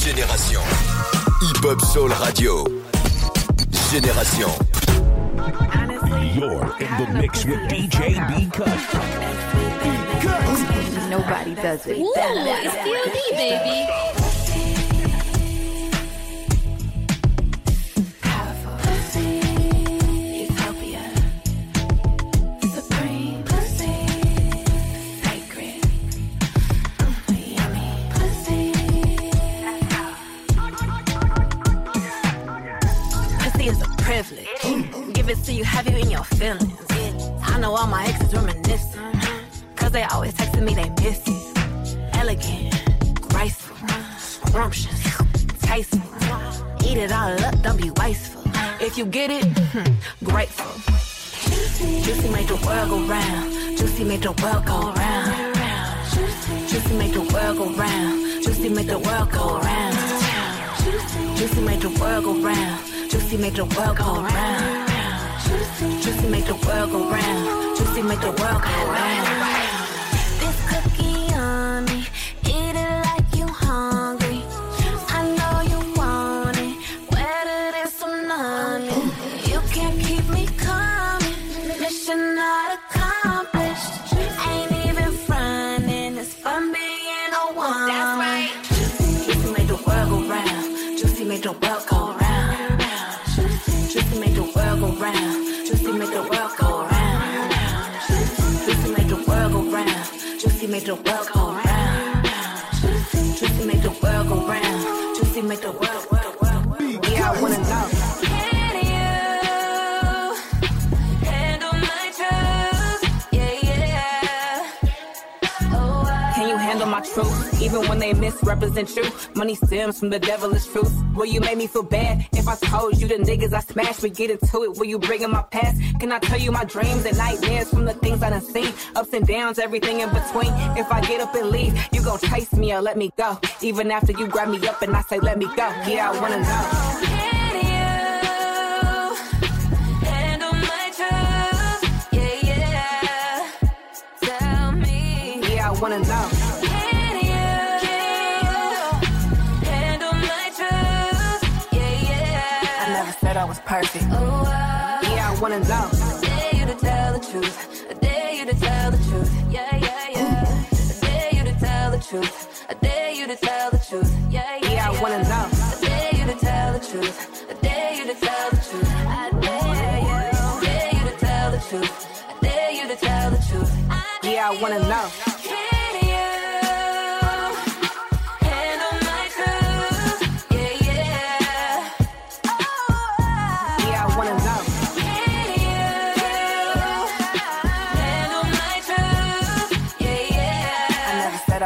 Génération Hip Hop Soul Radio. Génération You're in the mix with DJ B Cut. Nobody does it. Ooh, it's DLD, baby. Know all my exes reminiscing. Cause they always texting me they miss it. Elegant, graceful, scrumptious, tasteful. Eat it all up, don't be wasteful. If you get it, hmm, grateful. Juicy make the world go round. Juicy make the world go round. Juicy make the world go round. Juicy make the world go round. Juicy make the world go round. Juicy make the world go round. Juicy make the world go round. Juicy make the world go round. Make the world go round. Juicy make the world go round. Juicy make the world, world, world, world. Yeah, I wanna know. Can you handle my truth? Even when they misrepresent you, money stems from the devilish truth. Will you make me feel bad if I told you the niggas I smashed? We get into it. Will you bring in my past? Can I tell you my dreams and nightmares from the things I done seen? Ups and downs, everything in between. If I get up and leave, you gon' chase me or let me go. Even after you grab me up and I say let me go. Yeah, I wanna know. Can you yeah. I never said I was perfect. Oh, I Yeah, I wanna know. I dare you to tell the truth. I dare you to tell the truth. Yeah, yeah, yeah. I dare you to tell the truth. I dare you to tell the truth. Yeah, yeah, Yeah, I wanna know. I dare you to tell the truth. I dare you to tell the truth. I dare you. I dare you to tell the truth. I dare you to tell the truth. Yeah, I wanna know.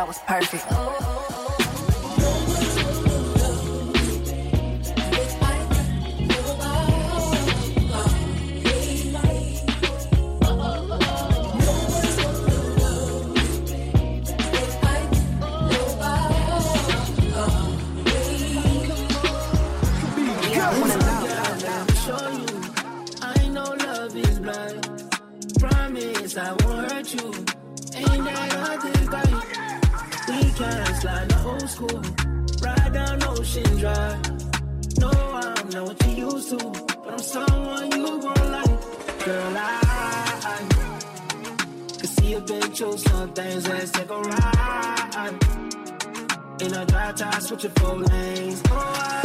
Was perfect. can slide the old school, ride down Ocean Drive. No, I'm not what you used to, but I'm someone you gon' like. Girl, I I can see a big choose some things. Let's take a ride. In a dry tie, switching four lanes. Oh, I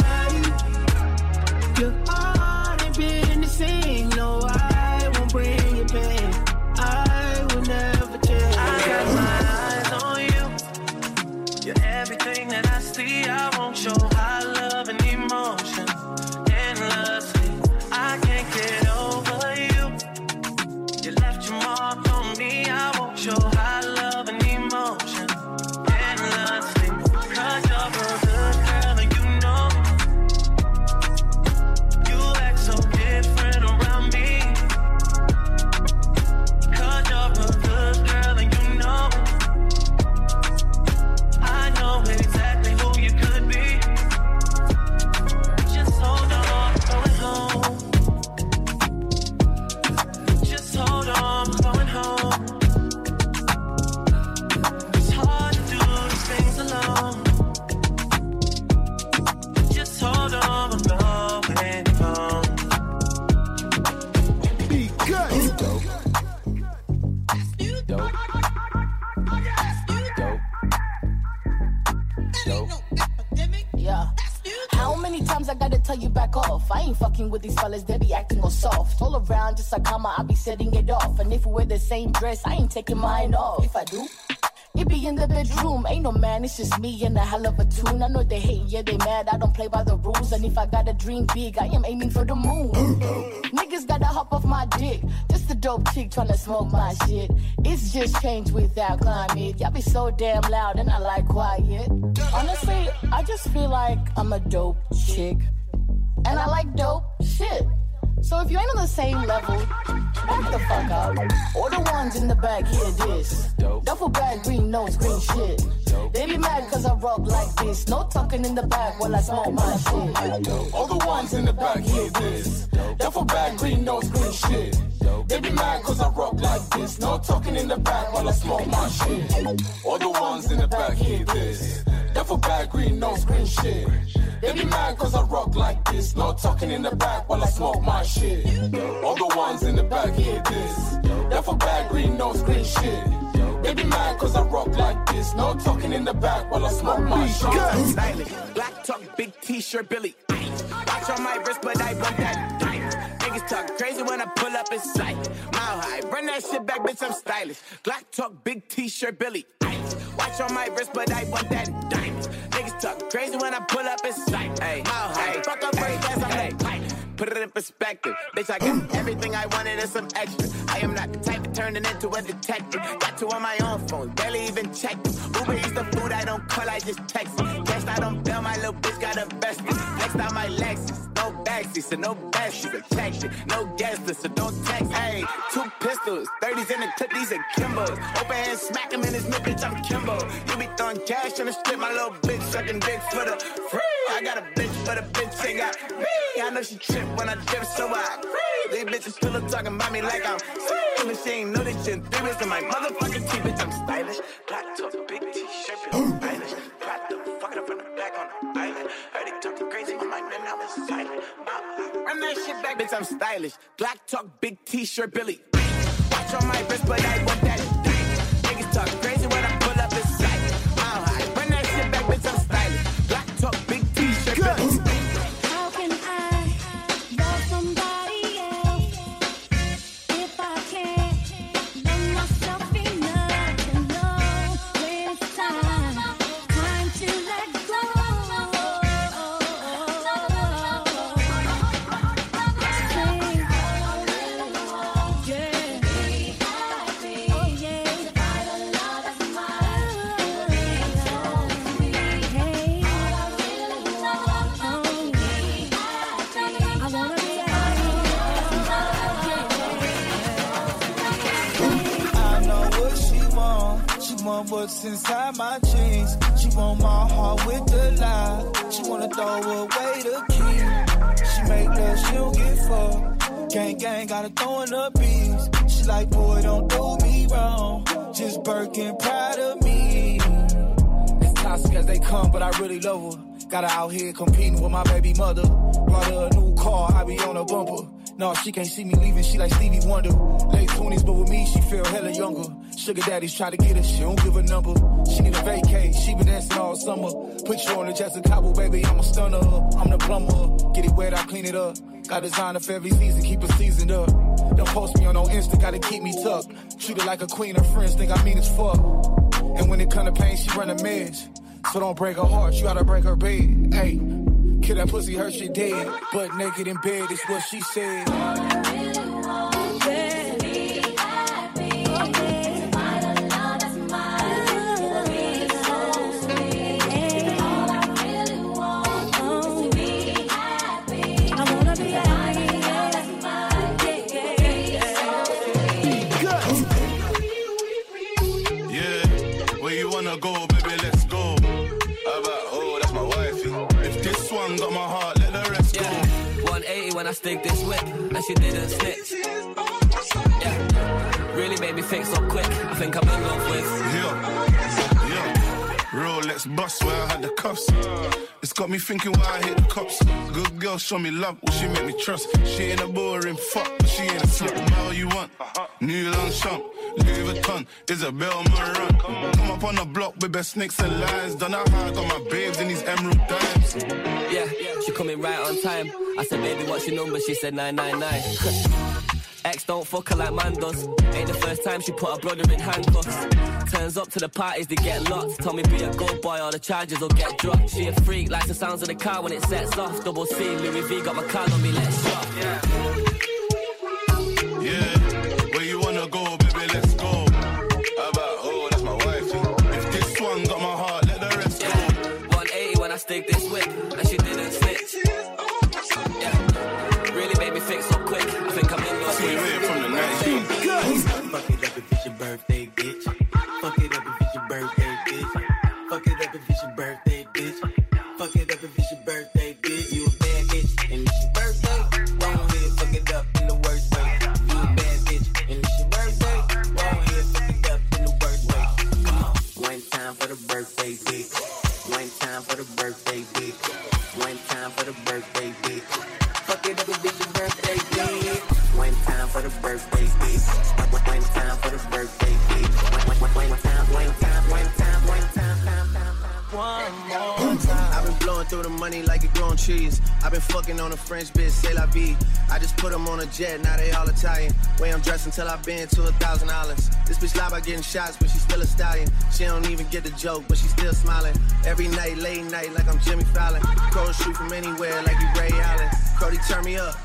same dress, I ain't taking mine off. If I do, It be in the bedroom, ain't no man, it's just me and a hell of a tune. I know they hate, yeah, they mad. I don't play by the rules. And if I gotta dream big, I am aiming for the moon. Niggas gotta hop off my dick. Just a dope chick tryna smoke my shit. It's just change without climate. Y'all be so damn loud and I like quiet. Honestly, I just feel like I'm a dope chick. And I like dope shit. So if you ain't on the same level, back the fuck up. All the ones in the back hear this. Duffel bag, green nose, green shit. They be mad cause I rub like this. No talking in the back while I smoke my shit. All the ones in the back hear this. Duffel bag, green nose, green shit. They be mad cause I rock like this. No talking in the back while I smoke my shit. All the ones in the back hear this. Duffel bag, green nose, green shit. They be mad cause I rock like this. No talking in the back while I smoke my shit. All the ones in the back hear this. Duffel bag, green nose, green shit. They be mad cause I rock like this. No talking in the back while I smoke my shit. Black talk, big t-shirt, Billy. Watch on my wrist, but I want that. Niggas talk crazy when I pull up in sight. Mile high, run that shit back, bitch, I'm stylish. Black talk, big t-shirt, Billy. Ice. Watch on my wrist, but I want that diamond. Niggas talk crazy when I pull up in sight. Mile high, fuck up first I'm that Put it in perspective. Bitch, I got everything I wanted and some extra. I am not the type of turning into a detective. Got two on my own phone, barely even checked them. Uber eats the food I don't call, I just text it. Guess I don't bill, my little bitch got a vested. Next out my Lexus, backseat, so no backseat protection. No guest list, so don't text. Hey, two pistols, 30s in the clip, these are Kimbos. Open hand, smack him in his mid, bitch, I'm Kimbo. You be throwing cash on the strip, my little bitch sucking dicks for the free. I got a bitch, but a bitch ain't got me. I know she trip when I dip, so I free. These bitches still up talking about me like I'm free. And she ain't know this shit in three in my motherfucking teeth, bitch, I'm stylish. Black top, big t-shirt, feel stylish. Black the fuck up from the back on the island. Shit back, bitch, I'm stylish. Black talk, big t-shirt, Billy. Watch on my wrist, but I want that what's inside my jeans. She want my heart with the lie. She wanna throw away the key. She make love, she don't get fucked. Gang gang gotta throw in the beats. She like, boy, don't do me wrong. Just Birkin proud of me. As toxic as they come, but I really love her. Got her out here competing with my baby mother. Brought her a new car, I be on a bumper. No, she can't see me leaving, she like Stevie Wonder. Late 20s, but with me, she feel hella younger. Sugar daddies try to get her, she don't give a number. She need a vacay, she been dancing all summer. Put you on the Jessica Cabo, baby, I'm a stunner. I'm the plumber. Get it wet, I clean it up. Got designer for every season, keep it seasoned up. Don't post me on no Insta, gotta keep me tucked. Treat her like a queen, her friends think I mean as fuck. And when it come to pain, she run a mess. So don't break her heart, you gotta break her bed. Hey, that pussy, her she dead. But naked in bed is what she said. And she didn't. Yeah, really made me think so quick. I think I'm in love with. Yeah. Rolex bust where I had the cuffs. It's got me thinking why I hit the cops. Good girl, show me love, will she make me trust? She ain't a boring fuck, but she ain't a slut. All you want? New Longchamp, Louis Vuitton, Isabel Marant. Come up on the block with best snakes and lies. Done I got my babes in these emerald dimes. Yeah, she coming right on time. I said, baby, what's your number? She said 999. Ex don't fuck her like man does. Ain't the first time she put her brother in handcuffs. Turns up to the parties to get locked. Tell me be a good boy or the charges will get dropped. She a freak, likes the sounds of the car when it sets off. Double C, Louis V got my card on me, let's shop. Yeah. Yeah, One time for the birthday, bitch. One time for the birthday, bitch. Fuck it up if it's your birthday, bitch. One time for the birthday, bitch. One time for the birthday, bitch. One, one, one, one time, one time, one time, one time, time, time, time. One more time. Been blowing through the money like it growing trees. I've been fucking on a French bitch, say la vie. I just put them on a jet, now they all Italian. Way I'm dressed until I've been to a thousand dollars. This bitch lie about getting shots, but she's still a stallion. She don't even get the joke, but she's still smiling. Every night, late night, like I'm Jimmy Fallon. Crow shoot from anywhere, like you Ray Allen. Cody, turn me up.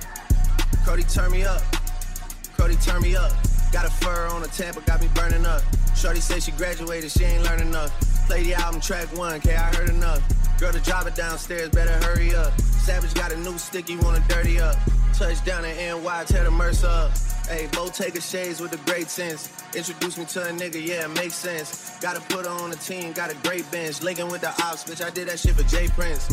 Cody, turn me up. Cody, turn me up. Got a fur on a Tampa, got me burning up. Shorty said she graduated, she ain't learned enough. Play the album track one, K, I heard enough. Girl, the driver downstairs, better hurry up. Savage got a new stick, you wanna dirty up. Touchdown in NY, tear the Mercer up. Hey, Bo take a shades with a great sense. Introduce me to a nigga, yeah, it makes sense. Gotta put her on the team, got a great bench. Linking with the ops, bitch, I did that shit for J. Prince.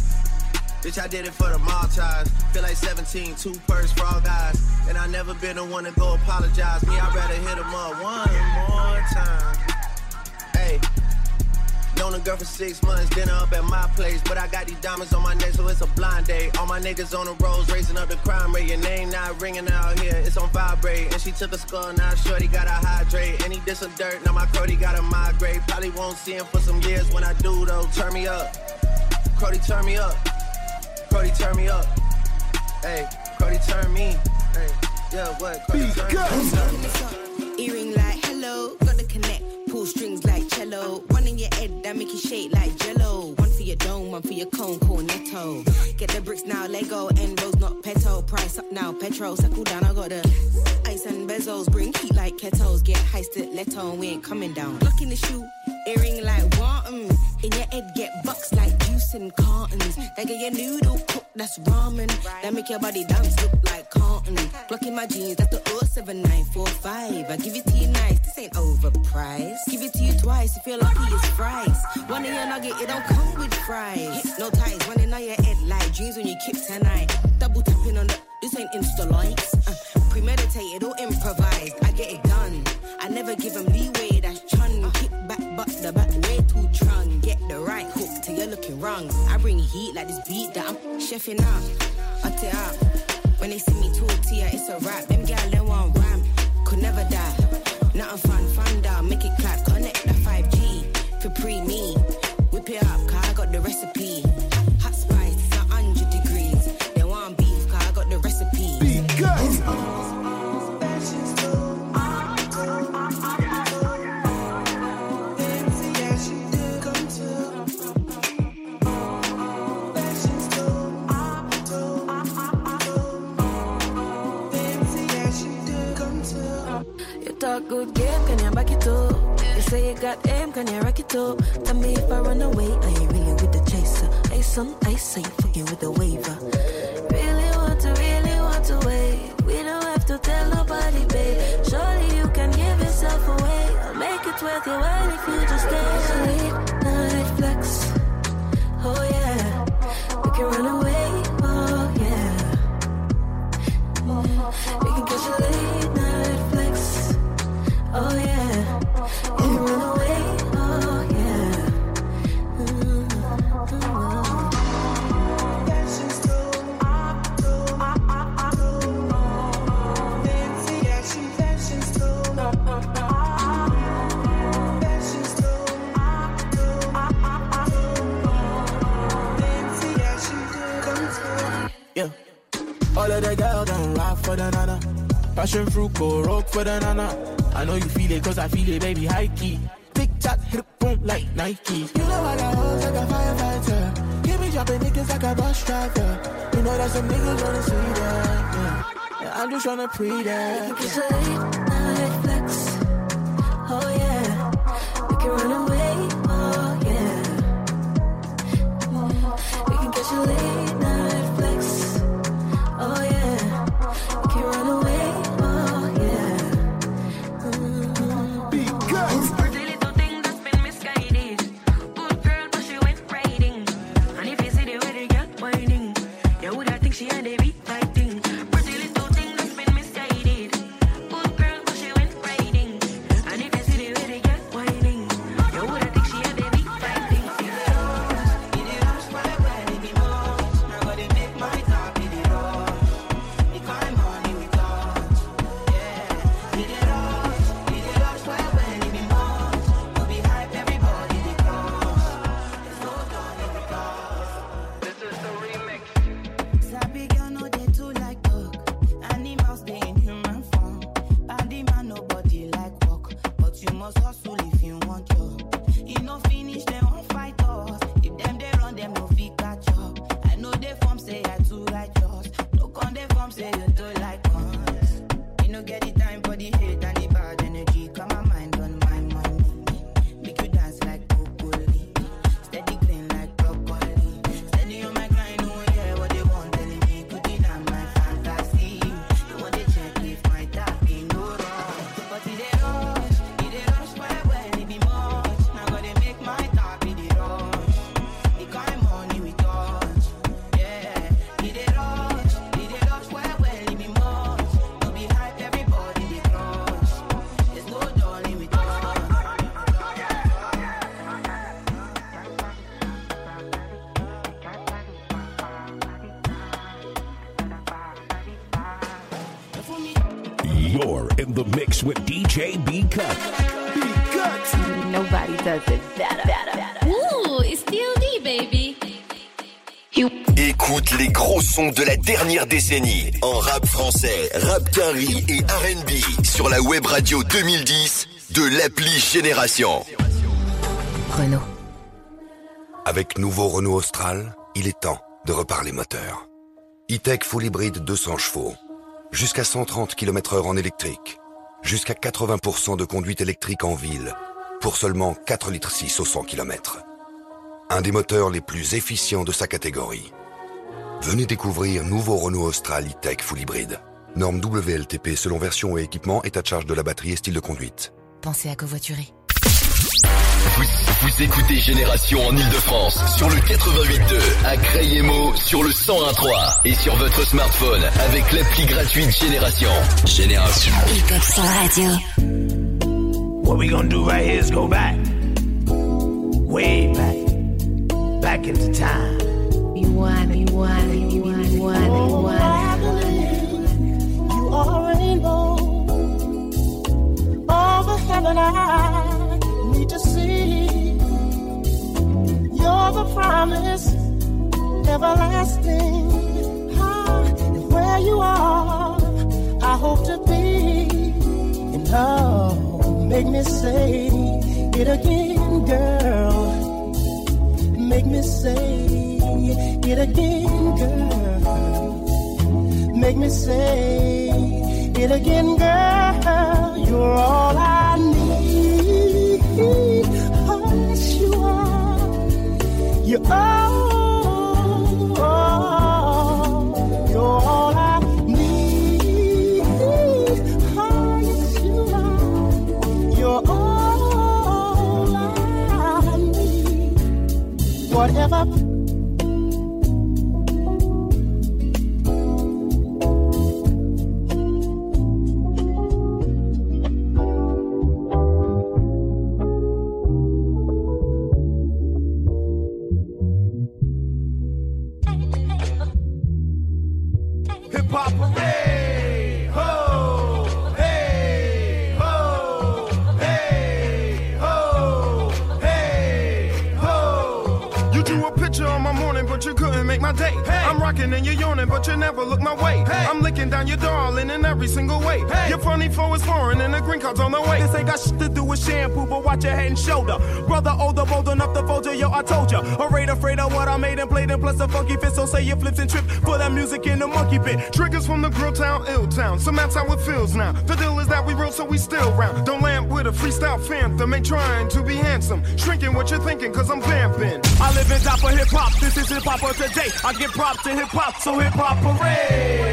Bitch, I did it for the Maltese. Feel like 17, two purse all guys. And I never been the one to go apologize. Me, I'd rather hit him up one more time. Hey, known a girl for six months, dinner up at my place. But I got these diamonds on my neck, so it's a blind date. All my niggas on the roads, raising up the crime rate. Your name not ringing out here, it's on vibrate. And she took a skull, now shorty gotta hydrate. And he did some dirt, now my Cody gotta migrate. Probably won't see him for some years when I do, though. Turn me up. Cody, turn me up. Cody, turn me up. Hey, Cody, turn me. Hey, yeah, what? Cody, turn me. Earring like hello, got the connect. Pull strings like cello. Your head that make you shake like jello. One for your dome, one for your cone, cornetto. Get the bricks now, Lego and rose, not peto. Price up now, petrol. Settle down, I got the ice and bezels. Bring heat like kettles. Get heisted, high stiletto, we ain't coming down. Lock in the shoe, earring like Wanton. In your head, get bucks like juice and cartons. They get your noodle cook, that's ramen. That make your body dance look like cotton. Glock in my jeans, that's the 07945. I give it to you nice, this ain't overpriced. Give it to you twice if you're lucky, it's fries. One in your nugget, it don't come with fries. No ties, running on your head like dreams when you keep tonight. Double tapping on the, this ain't insta likes. Uh, premeditated or improvised, I get it done. I never give them leeway, but the back way too trung. Get the right hook till you're looking wrong. I bring heat like this beat that I'm chefing up. Up it up. When they see me talk to ya, it's a rap. Them gal, they want rhyme. Could never die. Nothing fun, fun down. Make it good game, can you back it up? You say you got aim, can you rack it up? Tell me if I run away, are you really with the chaser? Ice on ice, are you fucking with the waiver? Really want to, really want to wait. We don't have to tell nobody, babe. Surely you can give yourself away. I'll make it worth your while if you just stay. Late night flex, oh yeah. We can run away, Passion fruit, go rock for the nana. I know you feel it, cause I feel it, baby, high key. Big chat, hit it, boom, like Nike. You know I got hoes like a firefighter. Give me dropping niggas like a bus driver. You know that some niggas wanna see that. Yeah. Yeah, I'm just tryna pre that. You can kiss a late night flex. Oh yeah. We can run away. Oh yeah. We can catch a late sons de la dernière décennie en rap français, rap carry et R&B sur la web radio 2010 de l'appli Génération. Renault. Avec nouveau Renault Austral, il est temps de reparler moteur. E-Tech Full Hybrid 200 chevaux, jusqu'à 130 km heure en électrique, jusqu'à 80% de conduite électrique en ville, pour seulement 4 litres 6 au 100 km. Un des moteurs les plus efficients de sa catégorie. Venez découvrir nouveau Renault Austral E-Tech Full Hybrid. Norme WLTP selon version et équipement, état de charge de la batterie et style de conduite. Pensez à covoiturer. Vous, vous écoutez Génération en Ile-de-France sur le 88.2, à Crayemo sur le 101.3 et sur votre smartphone avec l'appli gratuite Génération. Génération. Radio. What we gonna do right here is go back. Way back. Back into time. Say it again, girl. Make me say it again, girl. Make me say it again, girl. You're all I need. Oh, yes, you are. You're all. You're all I need. Oh, yes, you are. You're all I need. Whatever. and you're yawning, but you never look my way. Hey. I'm licking down your darling in every single way. Hey. Your funny flow is foreign and the green card's on the way. This ain't got shit to do with shampoo, but watch your head and shoulder. Brother older, bold enough to fold you, yo, I told ya. Alright, afraid of what I made and played and plus a funky fit, so say your flips and trip for that music in the monkey pit. Triggers from the grill town, ill town, so that's how it feels now. The deal is that we real, so we still round. Don't land with a freestyle phantom, ain't trying to be handsome. Shrinking what you're thinking, cause I'm vamping. I live in top for hip hop. This is hip hop of today. I give props to hip hop, so hip hop parade.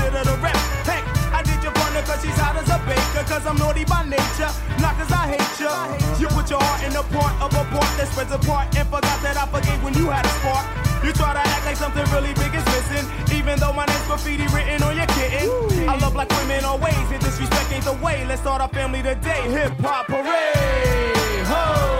consider the rep. Heck, I did your partner cause she's hot as a baker. Cause I'm naughty by nature, not cause I hate you. You put your heart in the part of a part that spreads apart. And forgot that I forgave when you had a spark. You try to act like something really big is missing. Even though my name's graffiti written on your kitten. Ooh. I love black women always, and disrespect ain't the way. Let's start our family today. Hip hop parade. Ho!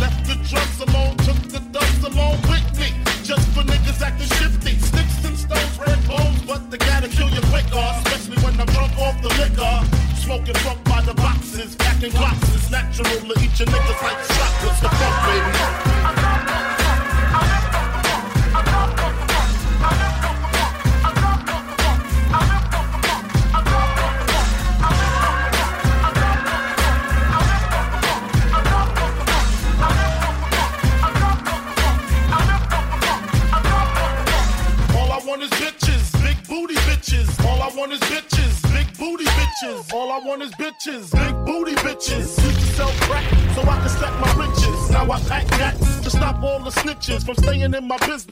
Left the drums alone. million in my business.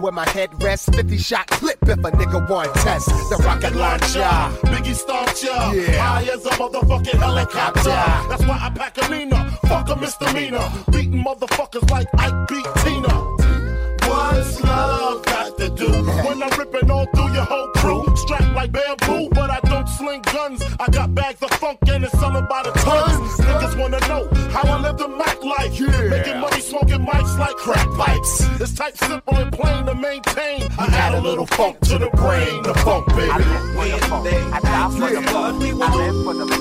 where my head rests. 50 shot clip if a nigga want test. The rocket launcher, Biggie Stomp ya. Yeah. High as a motherfucking helicopter. That's why I pack a Nina, fuck a misdemeanor. Beating motherfuckers like Ike beat Tina. What's love got to do? When I'm ripping all through your whole crew, strapped like bamboo, but I don't sling guns. I got bags of funk and it's selling by the tons. Niggas wanna know how I live the mic life, yeah. making money, smoking mics like crack pipes. It's type simple to maintain. I add a little funk to the brain, the funk, baby. I live for the funk. I die for the funk. I live for the funk.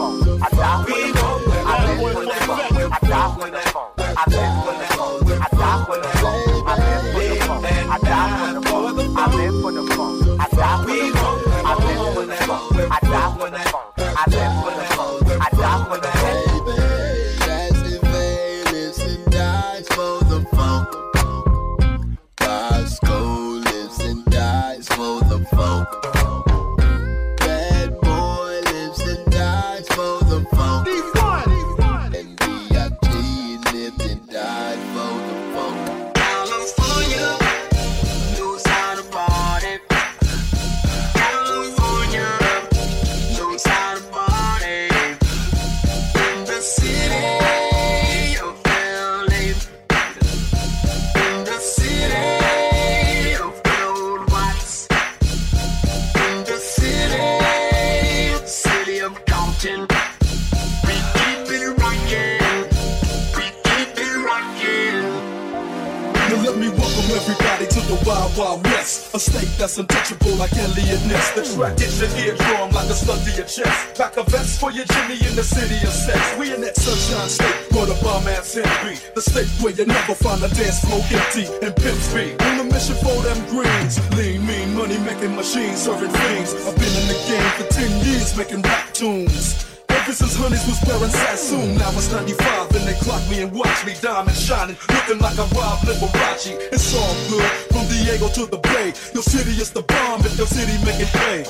in Pimp Street. On a mission for them greens. Lean, mean, money making machines, serving fiends. I've been in the game for 10 years making rap tunes. Ever since honeys was wearing Sassoon, now it's 95 and they clock me and watch me diamond shining, looking like a Rob Liberace. It's all good, from Diego to the Bay. Your city is the bomb if your city make it pay.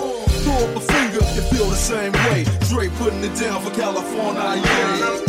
Throw up a finger, you feel the same way. Dre putting it down for California, yeah.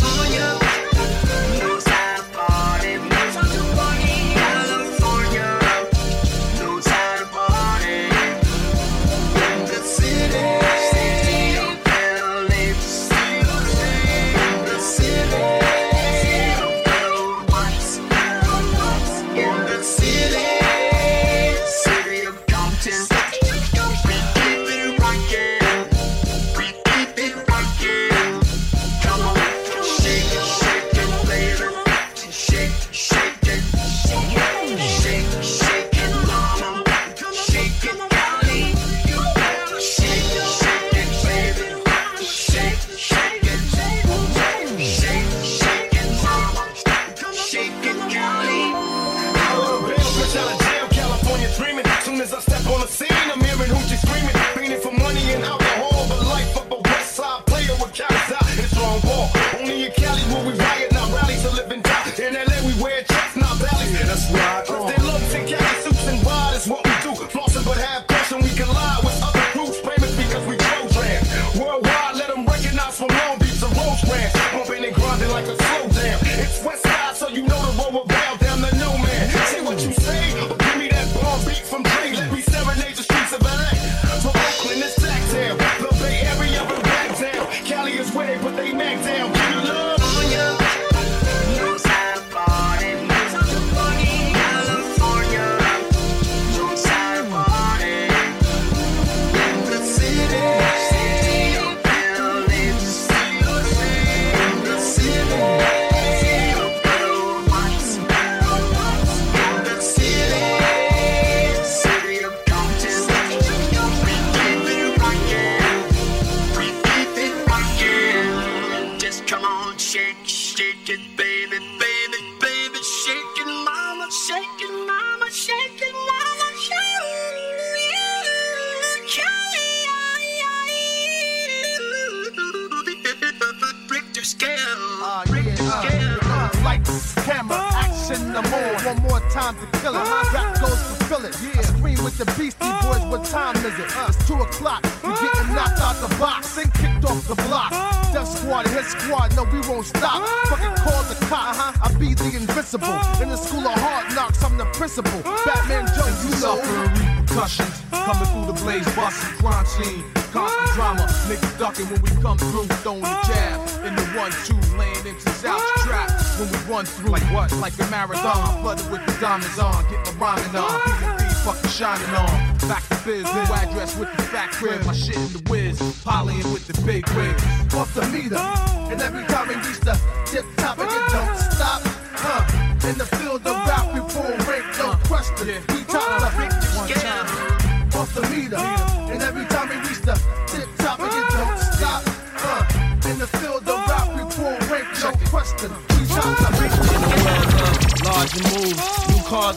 Run through. Like what? Like a marathon, flooded with the diamonds on, get my rhyming on, P&D fucking shining on. Back to biz, new address with the fat crib, my shit in the whiz, polying with the big wigs. off the meter. And every time we reach the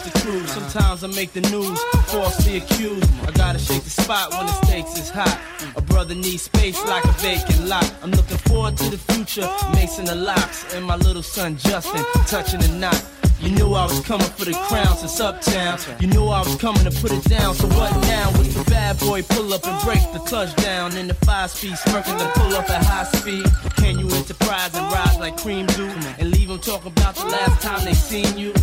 cars to. Sometimes I make the news, falsely accused. I gotta shake the spot when the stakes is hot. A brother needs space like a vacant lot. I'm looking forward to the future, Mason the locks, and my little son Justin touching the knot. You knew I was coming for the crown since uptown. You knew I was coming to put it down. So what now? With the bad boy pull up and break the clutch down in the five speed, smirking the pull up at high speed. Can you enterprise and rise like cream do? And leave them talking about the last time they seen you?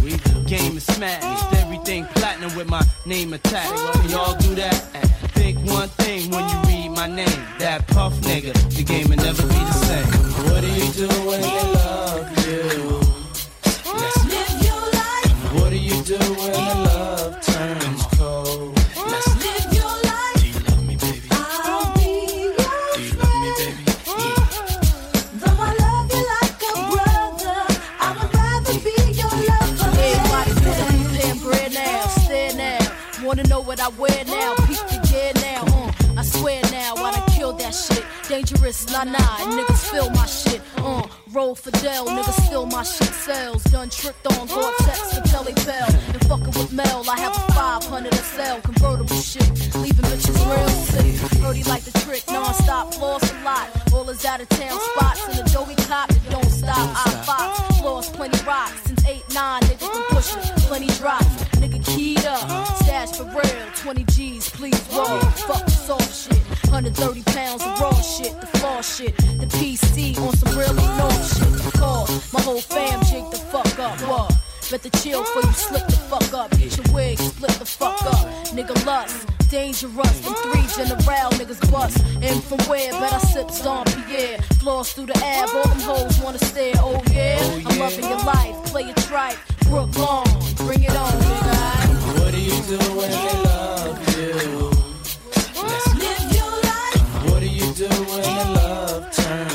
Game is smashed, everything platinum with my name attached. Can y'all do that? Think one thing when you read my name. That puff nigga, the game will never be the same. What do you do when they love you? Dangerous, nah nah, niggas feel my shit. Uh, roll Fidel, niggas still my shit. Sells, done tricked on Gore-Tex for Telly Bell. And fucking with Mel, I have a 500 SL convertible shit. Leaving bitches real sick. Brody like the trick, non-stop, floss a lot. All his out of town spots and the doughy cop that don't stop. I fox, lost plenty rocks since 8 9, nigga been push it. Plenty drops, nigga keyed up. Stash for real, 20 G's, please roll. Fuck soft shit. 130 pounds of raw shit, the flaw shit, the PC on some really north shit. Call my whole fam jig the fuck up. What? Better chill before you slip the fuck up. Get your wig, split the fuck up. Nigga lust, dangerous. Them three general niggas bust. And from where? Bet I sip Don Pierre. Floss through the ab, all them hoes wanna stare. Oh yeah, oh, I'm loving your life. Play it right. Brook Long, bring it on, nigga. What do you do when they love you? Do when the love turns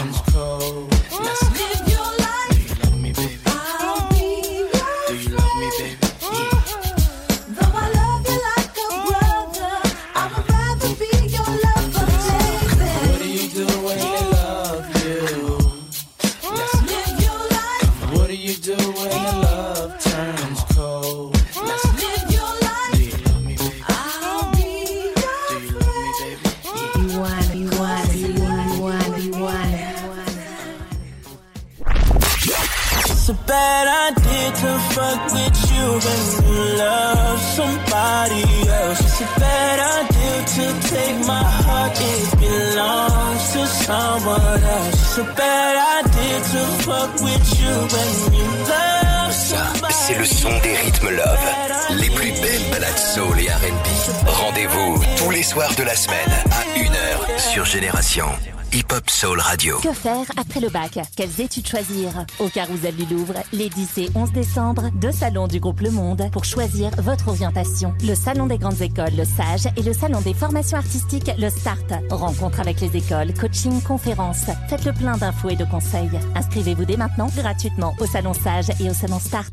to fuck with you when you love somebody else. It's a bad idea to take my heart, it belongs to someone else. It's a bad idea to fuck with you when you love C'est le son des rythmes love. Les plus belles balades soul et R&B. Rendez-vous tous les soirs de la semaine à 1h sur Génération. Hip Hop Soul Radio. Que faire après le bac? Quelles études choisir? Au Carousel du Louvre, les 10 et 11 décembre, deux salons du groupe Le Monde pour choisir votre orientation. Le Salon des grandes écoles, le SAGE, et le Salon des formations artistiques, le START. Rencontre avec les écoles, coaching, conférences. Faites le plein d'infos et de conseils. Inscrivez-vous dès maintenant gratuitement au Salon SAGE et au Salon START.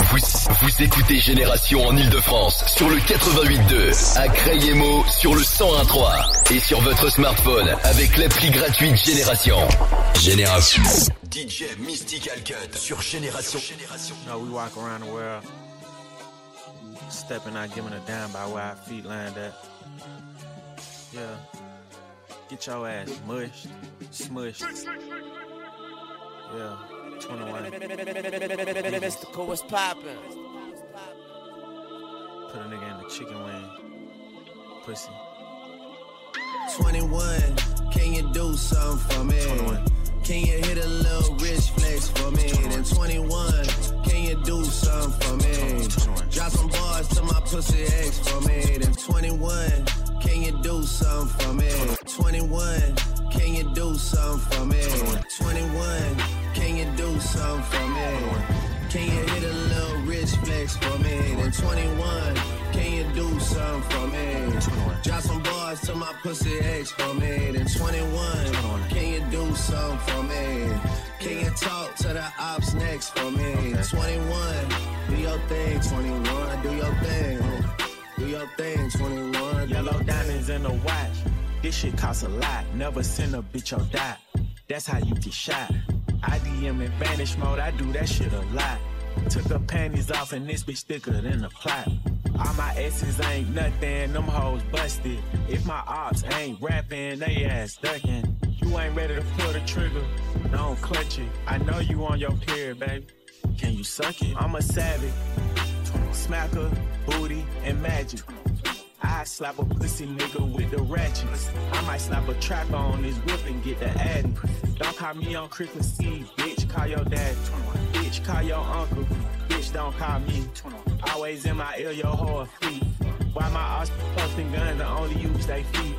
Vous, vous écoutez Génération en Ile-de-France sur le 88.2, à Crayemo sur le 101.3 et sur votre smartphone avec l'appli gratuite Génération. Génération. DJ Mystical Cut sur Génération. No, we walk around the world, stepping out, giving a damn by where our feet land at. Yeah. Get your ass mushed, smushed. Yeah. 21. Mystical, what's poppin'? Put a nigga in the chicken wing. Pussy. 21, can you do something for me? 21. Can you hit a little rich flex for me? And 21, can you do something for me? Drop some bars to my pussy ex for me. Then 21, can you do something for me? 21, can you do something for me? 21, can you do something for me? Can you hit a little rich flex for me? Then 21, can you do something for me? Drop some bars to my pussy ex for me. Then 21, can you do something for me? Can you talk to the ops next for me? 21, do your thing, 21, do your thing. Do your thing, 21. do Yellow diamonds in the watch. This shit costs a lot. Never send a bitch or die. That's how you get shot. I DM in vanish mode. I do that shit a lot. Took her panties off and this bitch thicker than a plot. All my exes ain't nothing. Them hoes busted. If my ops ain't rapping, they ass ducking. You ain't ready to pull the trigger. Don't clutch it. I know you on your period, baby. Can you suck it? I'm a savage. Smacker, booty, and magic. I slap a pussy nigga with the ratchets. I might slap a trapper on his whip and get the addy. Don't call me on Christmas Eve, bitch. Call your dad. Bitch, call your uncle. Bitch, don't call me. Always in my ear, your whole feet. Why my ass posting guns and only use they feet?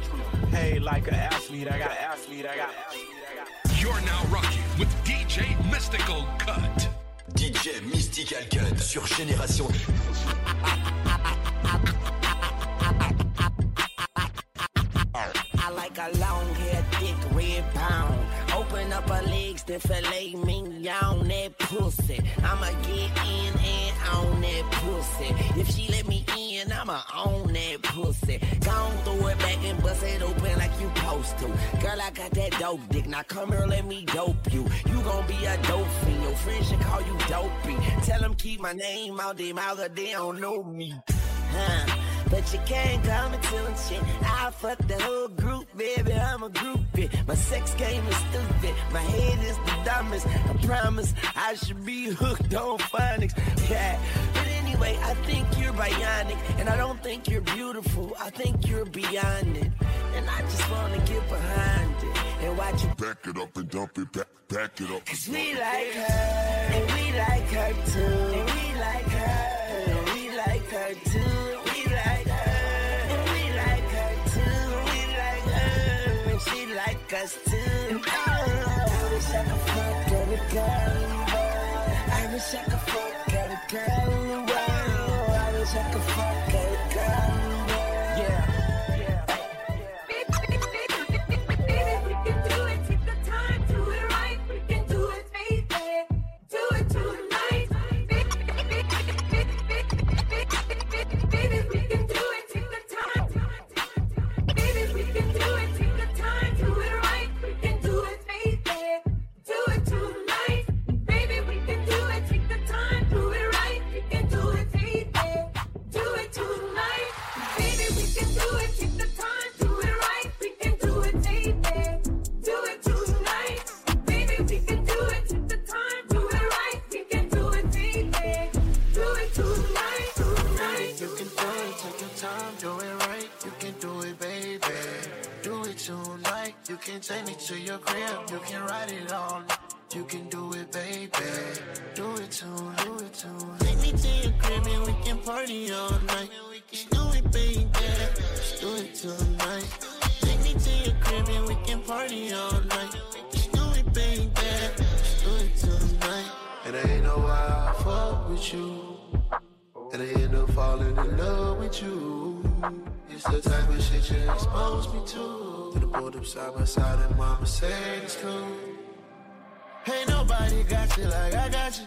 Hey, like an athlete, I got athlete, I got You're now rocking with DJ Mystical Cut. DJ Mystical Cut sur Génération. I like a long hair, thick red pound. steaks, then filet mignon that pussy. I'ma get in and on that pussy. If she let me in, I'ma own that pussy. Gon' throw it back and bust it open like you supposed to. Girl, I got that dope dick. Now come here, let me dope you. You gon' be a dope fiend. Your friends should call you dopey. Tell them keep my name out their mouth they don't know me. Huh. But you can't call me till shit. I fuck the whole group, baby. I'm a groupie. My sex game is stupid. My head is the dumbest. I promise I should be hooked on phonics. Yeah. But anyway, I think you're bionic. And I don't think you're beautiful. I think you're beyond it. And I just wanna get behind it. And watch you Back it up and dump it, back, back it up. Cause we like her, and we like her too. And we like her, and we like We like her, we like her too. We like her, she like us too. Oh, I wish I could fuck every girl. I wish I could fuck every girl in the world. I wish I could fuck to your crib. Up side by side and mama said it's cool. Ain't nobody got you like I got you.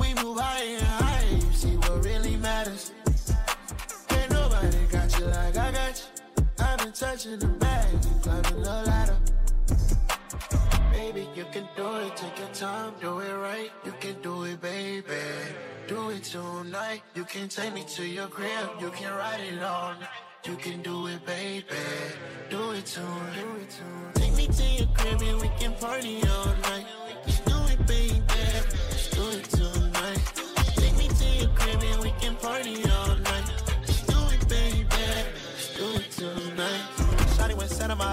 We move higher and higher, you see what really matters. Ain't nobody got you like I got you. I've been touching the bag and climbing the ladder. Baby, you can do it, take your time, do it right. You can do it, baby. Do it tonight. You can take me to your crib, you can ride it all night. You can do it, baby. Do it to tonight. Take me to your crib and we can party all night. Just do it, baby. Just do it tonight. Take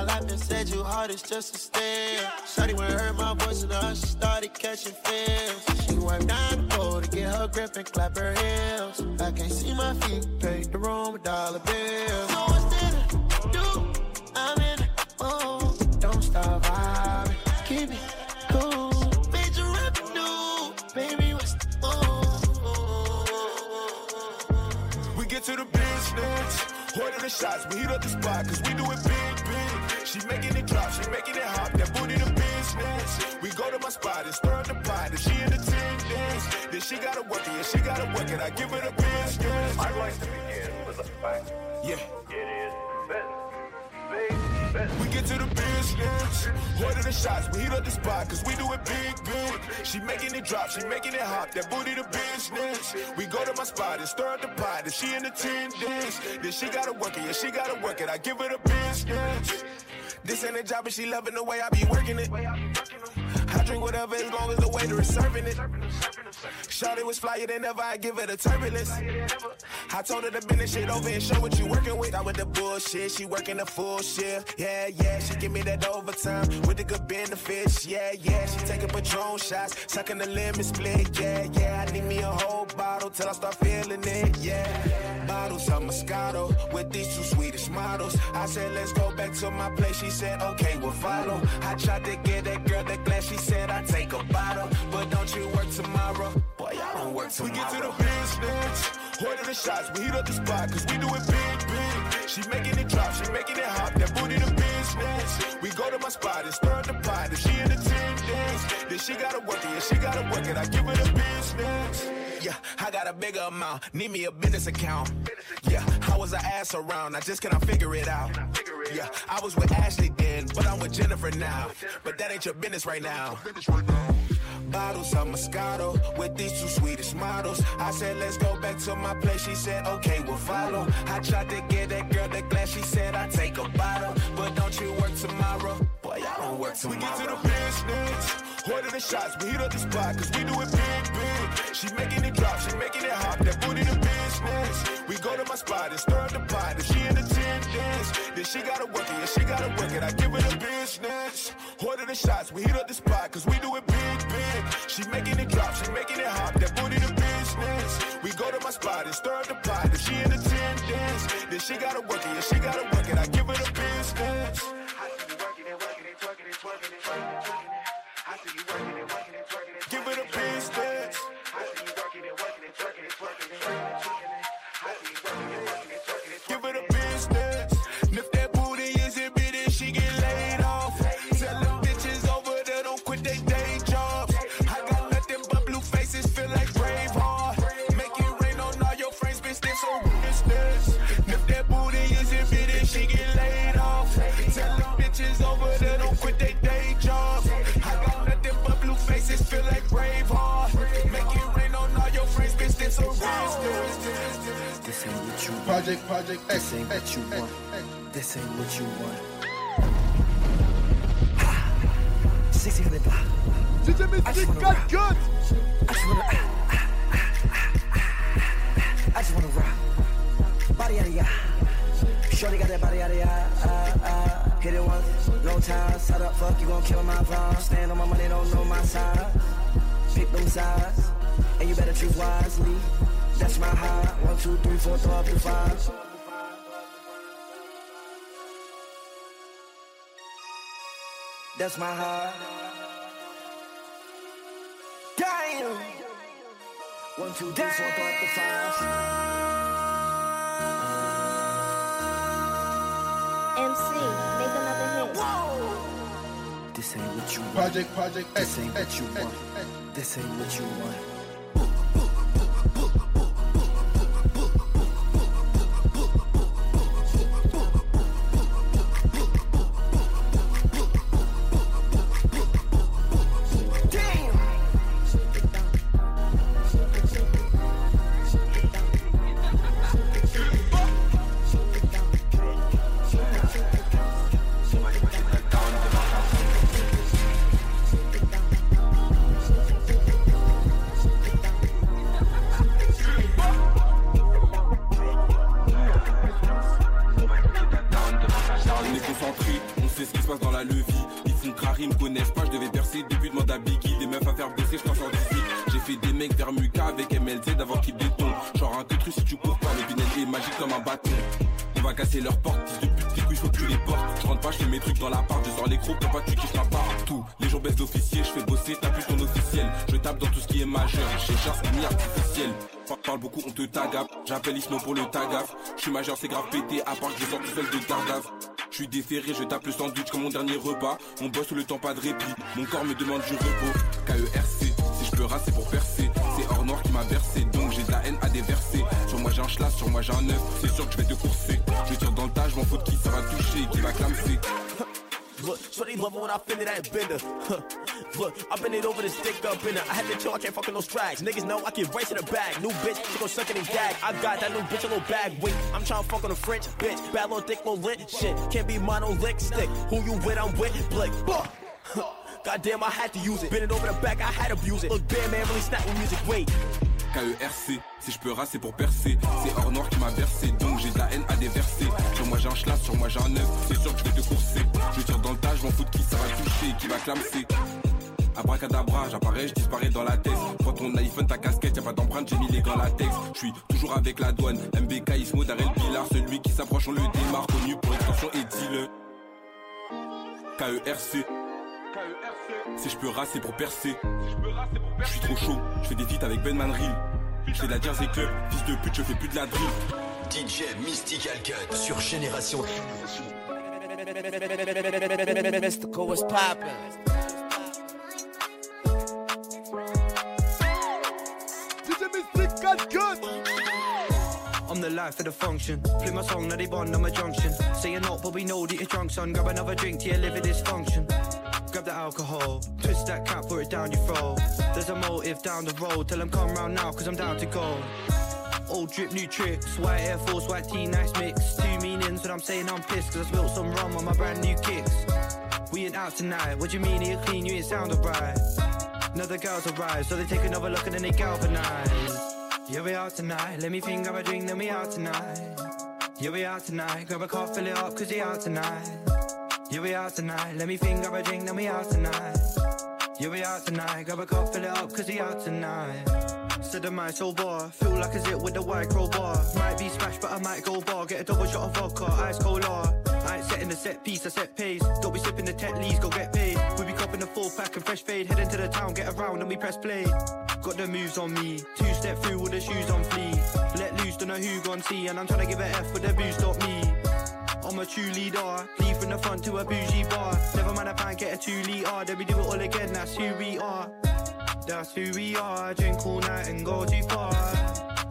my lap and said you hard as just a stare. Shawty went heard my voice and her she started catching feels. She wiped down the pole to get her grip and clap her heels. I can't see my feet, paid the room with dollar bills. So what's there to do? I'm in the oh, mood. Don't stop vibing, keep it cool. Major revenue, baby, what's the move? We get to the business. Order the shots, we heat up the spot, cause we do it big. She making it drop, she making it hot, that booty the business. We go to my spot and stir up the pot, and she in attendance. Then she gotta work it, yeah, she gotta work it, I give her the business. I'd like to begin with a fact. Yeah. It is business. We get to the business. Order the shots, we heat up the spot, cause we do it big, big. She making it drop, she making it hot, that booty the business. We go to my spot and stir up the pot, and she in attendance. Then she gotta work it, yeah, she gotta work it, I give her the business. This ain't a job, but she loving the way I be working it. I drink whatever as long as the waiter is serving it. Shawty was flyer than ever, I give her the turbulence. I told her to bend this shit over and show what you working with. I with the bullshit, she working the full shift. Yeah, yeah, she give me that overtime with the good benefits. Yeah, yeah, she taking Patron shots, sucking the lemon split. Yeah, yeah, I need me a whole bottle till I start feeling it. Yeah, bottles of Moscato with these two Swedish models. I said, let's go back to my place. She said, okay, we'll follow. I tried to get that girl that glass. She said, I take a bottle, but don't you work tomorrow? Boy, I don't work tomorrow. We get to the business. Order the shots, we heat up the spot, cause we do it big, big. She making it drop, she making it hot, that booty the business. We go to my spot and stir up the pot, she in attendance. business. Then she gotta work it, yeah, she gotta work it. I give her the business. Yeah, I got a bigger amount. Need me a business account. Yeah, how was I ass around? I just cannot figure it out. Yeah, I was with Ashley then, but I'm with Jennifer now. But that ain't your business right now. Bottles of Moscato with these two Swedish models. I said, let's go back to my place. She said, okay, we'll follow. I tried to get that girl the glass. She said, I take a bottle. But don't you work tomorrow? Boy, y'all don't work tomorrow. We get to the business. Order the shots, we heat up the spot, cause we do it big, big. She making it drop, she making it hot, that booty the business. We go to my spot and stir up the pot. If she gotta work it, she gotta work it. I give her the business. Order the shots, we heat up the spot, cause we do it big, big. She making it drop, she making it hot, that booty the business. We go to my spot and stir up the pot. If she in attendance, then she gotta work it, she gotta work it. Project, project, This ain't what you want. This ain't what you want. 60 minute block. DJ Mystic got good. I just wanna. I just wanna rock. Body out of ya. Shorty got that body out of ya. Uh, uh, hit it once, no time. Set up, fuck, you gon' kill my vibe. Stand on my money, don't know my size. Pick them sides, and you better choose wisely. That's my high. One, two, three, four, throw up to five. That's my high. Damn. One, two, three, four, throw up to five. MC, make another hit. This ain't what you want. Project, project, This ain't what you want. This ain't what you want. J'appelle Ismo pour le tagaf. Je suis majeur, c'est grave pété, à part que je sors tout seul de Gardave. Je suis déféré, je tape le sandwich comme mon dernier repas. On bosse tout le temps, pas de répit. Mon corps me demande du repos. KERC, si je peux raser pour percer. C'est hors noir qui m'a versé, donc j'ai de la haine à déverser. Sur moi j'ai un schlass, sur moi j'ai un œuf. C'est sûr que je vais te courser. Je tire dans le tas, je m'en fous qui ça va toucher, qui va clamser. Look, shorty love when I feel it, I ain't bender. Huh. Look, I bend it over the stick up in her. I had to chill, I can't fucking no strikes. Niggas know I get right to the bag. New bitch, she gon' suck it and gag. I got that new bitch a little bag. Wait, I'm tryna fuck on a French bitch. Bad little thick, little lit shit. Can't be monolick stick. Who you with? I'm with. Blick. Goddamn, I had to use it. Bend it over the back, I had to abuse it. Look, bad man really snap with music. Wait. KERC, si je peux raser pour percer. C'est hors noir qui m'a versé, donc j'ai de la haine à déverser. Moi j'ai un schlass, sur moi j'ai un œuf. C'est sûr que je vais te courser. Je tire dans le tas, je m'en fous de qui ça va toucher, qui va clamser. Abracadabra, j'apparais, je disparais dans la tête. Prends ton iPhone, ta casquette, y'a pas d'empreinte, j'ai mis les gants latex. Je suis toujours avec la douane. MBK, Ismo, Darel Pilar, celui qui s'approche, on le démarre. Connu pour extorsion et dealer. KERC. Si je peux raser pour percer. Je suis trop chaud, je fais des feats avec Ben Manril. Je fais de la Jersey Club, fils de pute, je fais plus de la drill. DJ Mystical Cut sur Génération. Mystical was poppin'. I'm the life of the function. Play my song, now they bond on my junction. Say you're not, but we know that you're drunk, son. Grab another drink to your liver dysfunction. Grab the alcohol, twist that cap, put it down your throat. There's a motive down the road, tell them come round now, cause I'm down to go. Old drip, new tricks, white Air Force, white tee, nice mix. Two meanings when I'm saying I'm pissed, cause I spilled some rum on my brand new kicks. We ain't out tonight, what you mean you're clean, you ain't sounded right? Another girls arrive, so they take another look and then they galvanize. Yeah, we out tonight, let me think, grab a drink, then we out tonight. Yeah, we out tonight, grab a cup, fill it up, cause we out tonight. Yeah, we out tonight, let me think, grab a drink, then we out tonight. Yeah, we out tonight, grab a cup, fill it up, cause we out tonight. Said the so bar, feel like a zip with the white crowbar. Might be smashed, but I might go bar. Get a double shot of vodka, ice cola. I ain't setting the set piece, I set pace. Don't be sipping the tech leaves, go get paid. We be copping a full pack and fresh fade. Head into the town, get around and we press play. Got the moves on me, two step through with the shoes on flea. Let loose, don't know who gon' see, and I'm trying to give a F with the booze, stop me. I'm a true leader, leave from the front to a bougie bar. Never mind, I can't get a two litre. Then we do it all again, that's who we are. That's who we are, drink all night and go too far.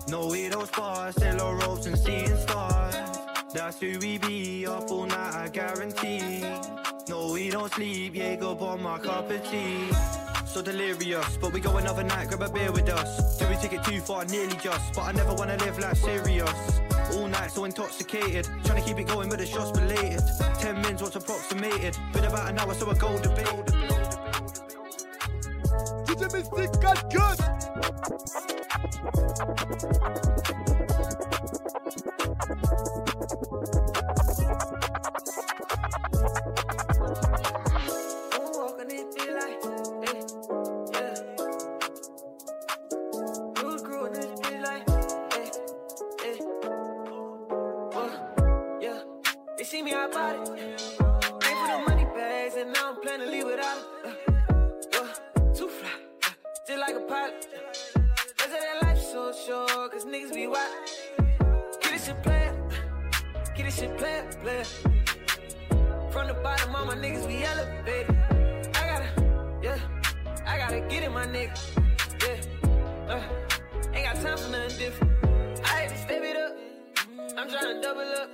No, we don't spar, still our ropes and seeing stars. That's who we be, up all night, I guarantee. No, we don't sleep, yeah, go on my cup of tea. So delirious, but we go another night, grab a beer with us. Do we take it too far, nearly just, but I never wanna live like serious. All night so intoxicated, trying to keep it going, but the shots belated. Ten mins, what's approximated? Been about an hour, so I go debate. Mystique got good. This shit player, player. From the bottom, all my niggas be elevated. I gotta, yeah, I gotta get it, my nigga. Yeah, uh, ain't got time for nothing different. I had to step it up. I'm tryna double up.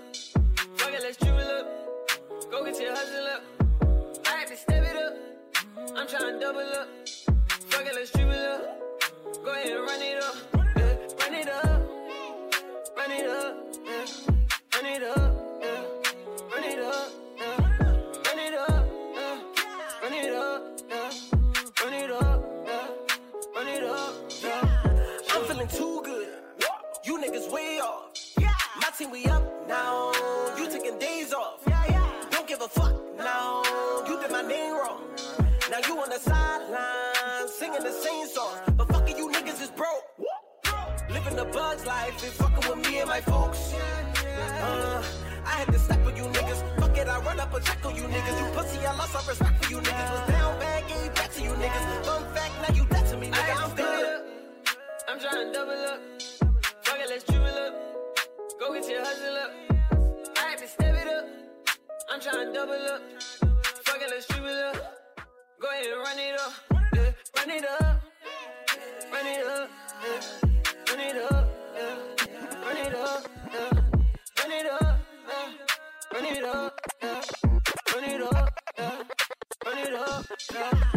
Fuck it, let's dribble up. Go get your hustle up. I had to step it up. I'm tryna double up. Fuck it, let's dribble up. Go ahead and run it up. Yeah, run it up. Run it up. Team, we up now. You taking days off. Yeah, yeah. Don't give a fuck now. You did my name wrong. Now you on the sideline singing the same songs. But fucking you niggas is broke. Living the bugs life and fucking with me and my folks. Uh, I had to step with you niggas. Fuck it, I run up a check on you niggas. You pussy, I lost all respect for you niggas. Was down bad, gave back to you niggas. Fun fact, now you dead to me, nigga. I'm to step good. up. I'm tryna double up. Fuck it, let's dribble up. Go get your hustle up. I had to step it up. I'm tryna double up. Fuck it, let's dribble up. Go ahead and run it up. Yeah, run it up. Run it up. Run it up. Yeah. Run it up. Yeah. Run it up. Yeah. Run it up. Yeah. Run it up. Yeah. Run it up. Yeah.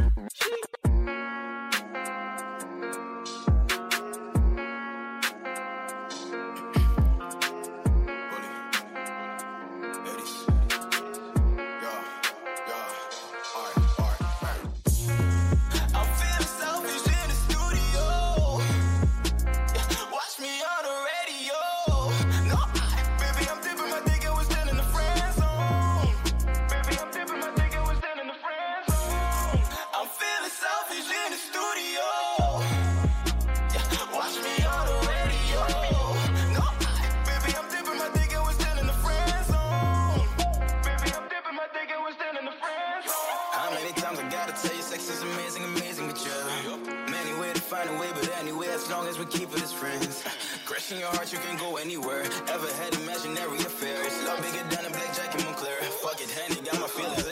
It as friends. Crushing your heart, you can go anywhere. Ever had imaginary affairs? Love bigger than a blackjack in Montclair. Fuck it, Henny, got my feelings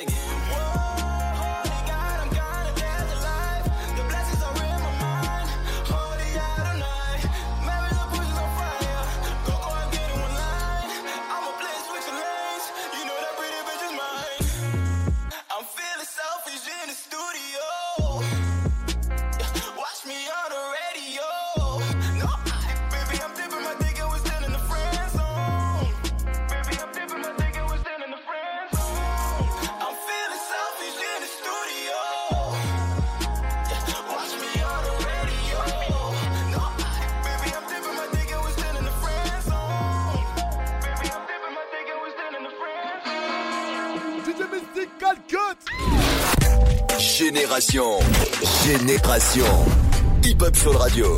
Génération. Hip Hop Soul Radio.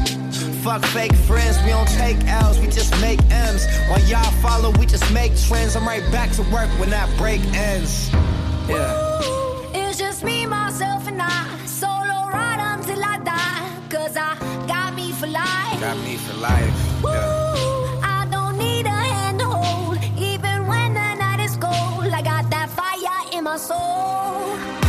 Fuck fake friends, we don't take L's, we just make M's. While y'all follow, we just make trends. I'm right back to work when that break ends. Yeah. It's just me, myself, and I. Solo ride until I die. Cause I got me for life. Got me for life. Yeah. I don't need a hand to hold. Even when the night is cold, I got that fire in my soul.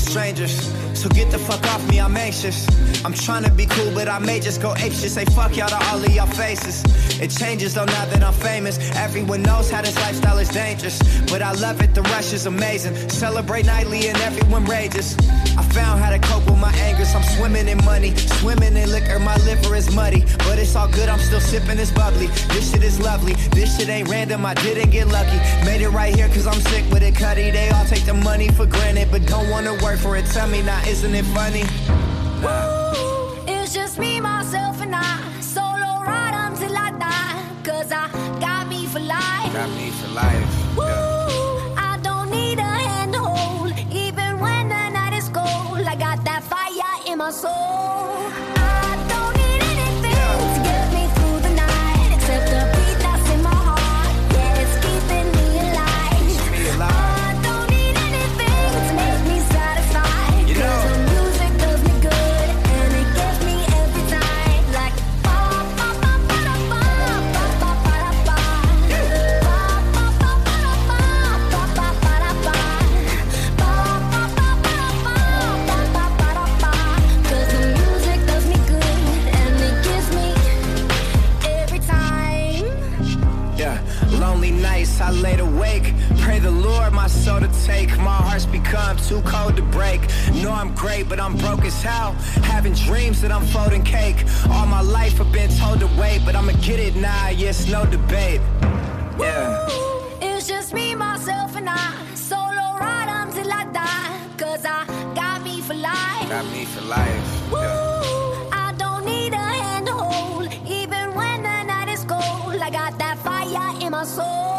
Strangers. So get the fuck off me, I'm anxious. I'm trying to be cool, but I may just go ape shit. Say fuck y'all to all of y'all faces. It changes though now that I'm famous. Everyone knows how this lifestyle is dangerous. But I love it, the rush is amazing. Celebrate nightly and everyone rages. I found how to cope with my angers. I'm swimming in money, swimming in liquor. My liver is muddy, but it's all good. I'm still sipping this bubbly. This shit is lovely. This shit ain't random. I didn't get lucky. Made it right here cause I'm sick with it, cutty. They all take the money for granted, but don't wanna work for it. Tell me now, isn't it funny? Nah. It's just me, myself, and I. Solo ride until I die. Cause I got me for life. Got me for life. Woo, I don't need a hand to hold. Even when the night is cold, I got that fire in my soul. Know I'm great, but I'm broke as hell. Having dreams that I'm folding cake. All my life I've been told to wait, but I'ma get it now, yes, no debate. Yeah. It's just me, myself, and I. Solo ride until I die. Cause I got me for life. Got me for life. Woo, I don't need a hand to hold. Even when the night is cold, I got that fire in my soul.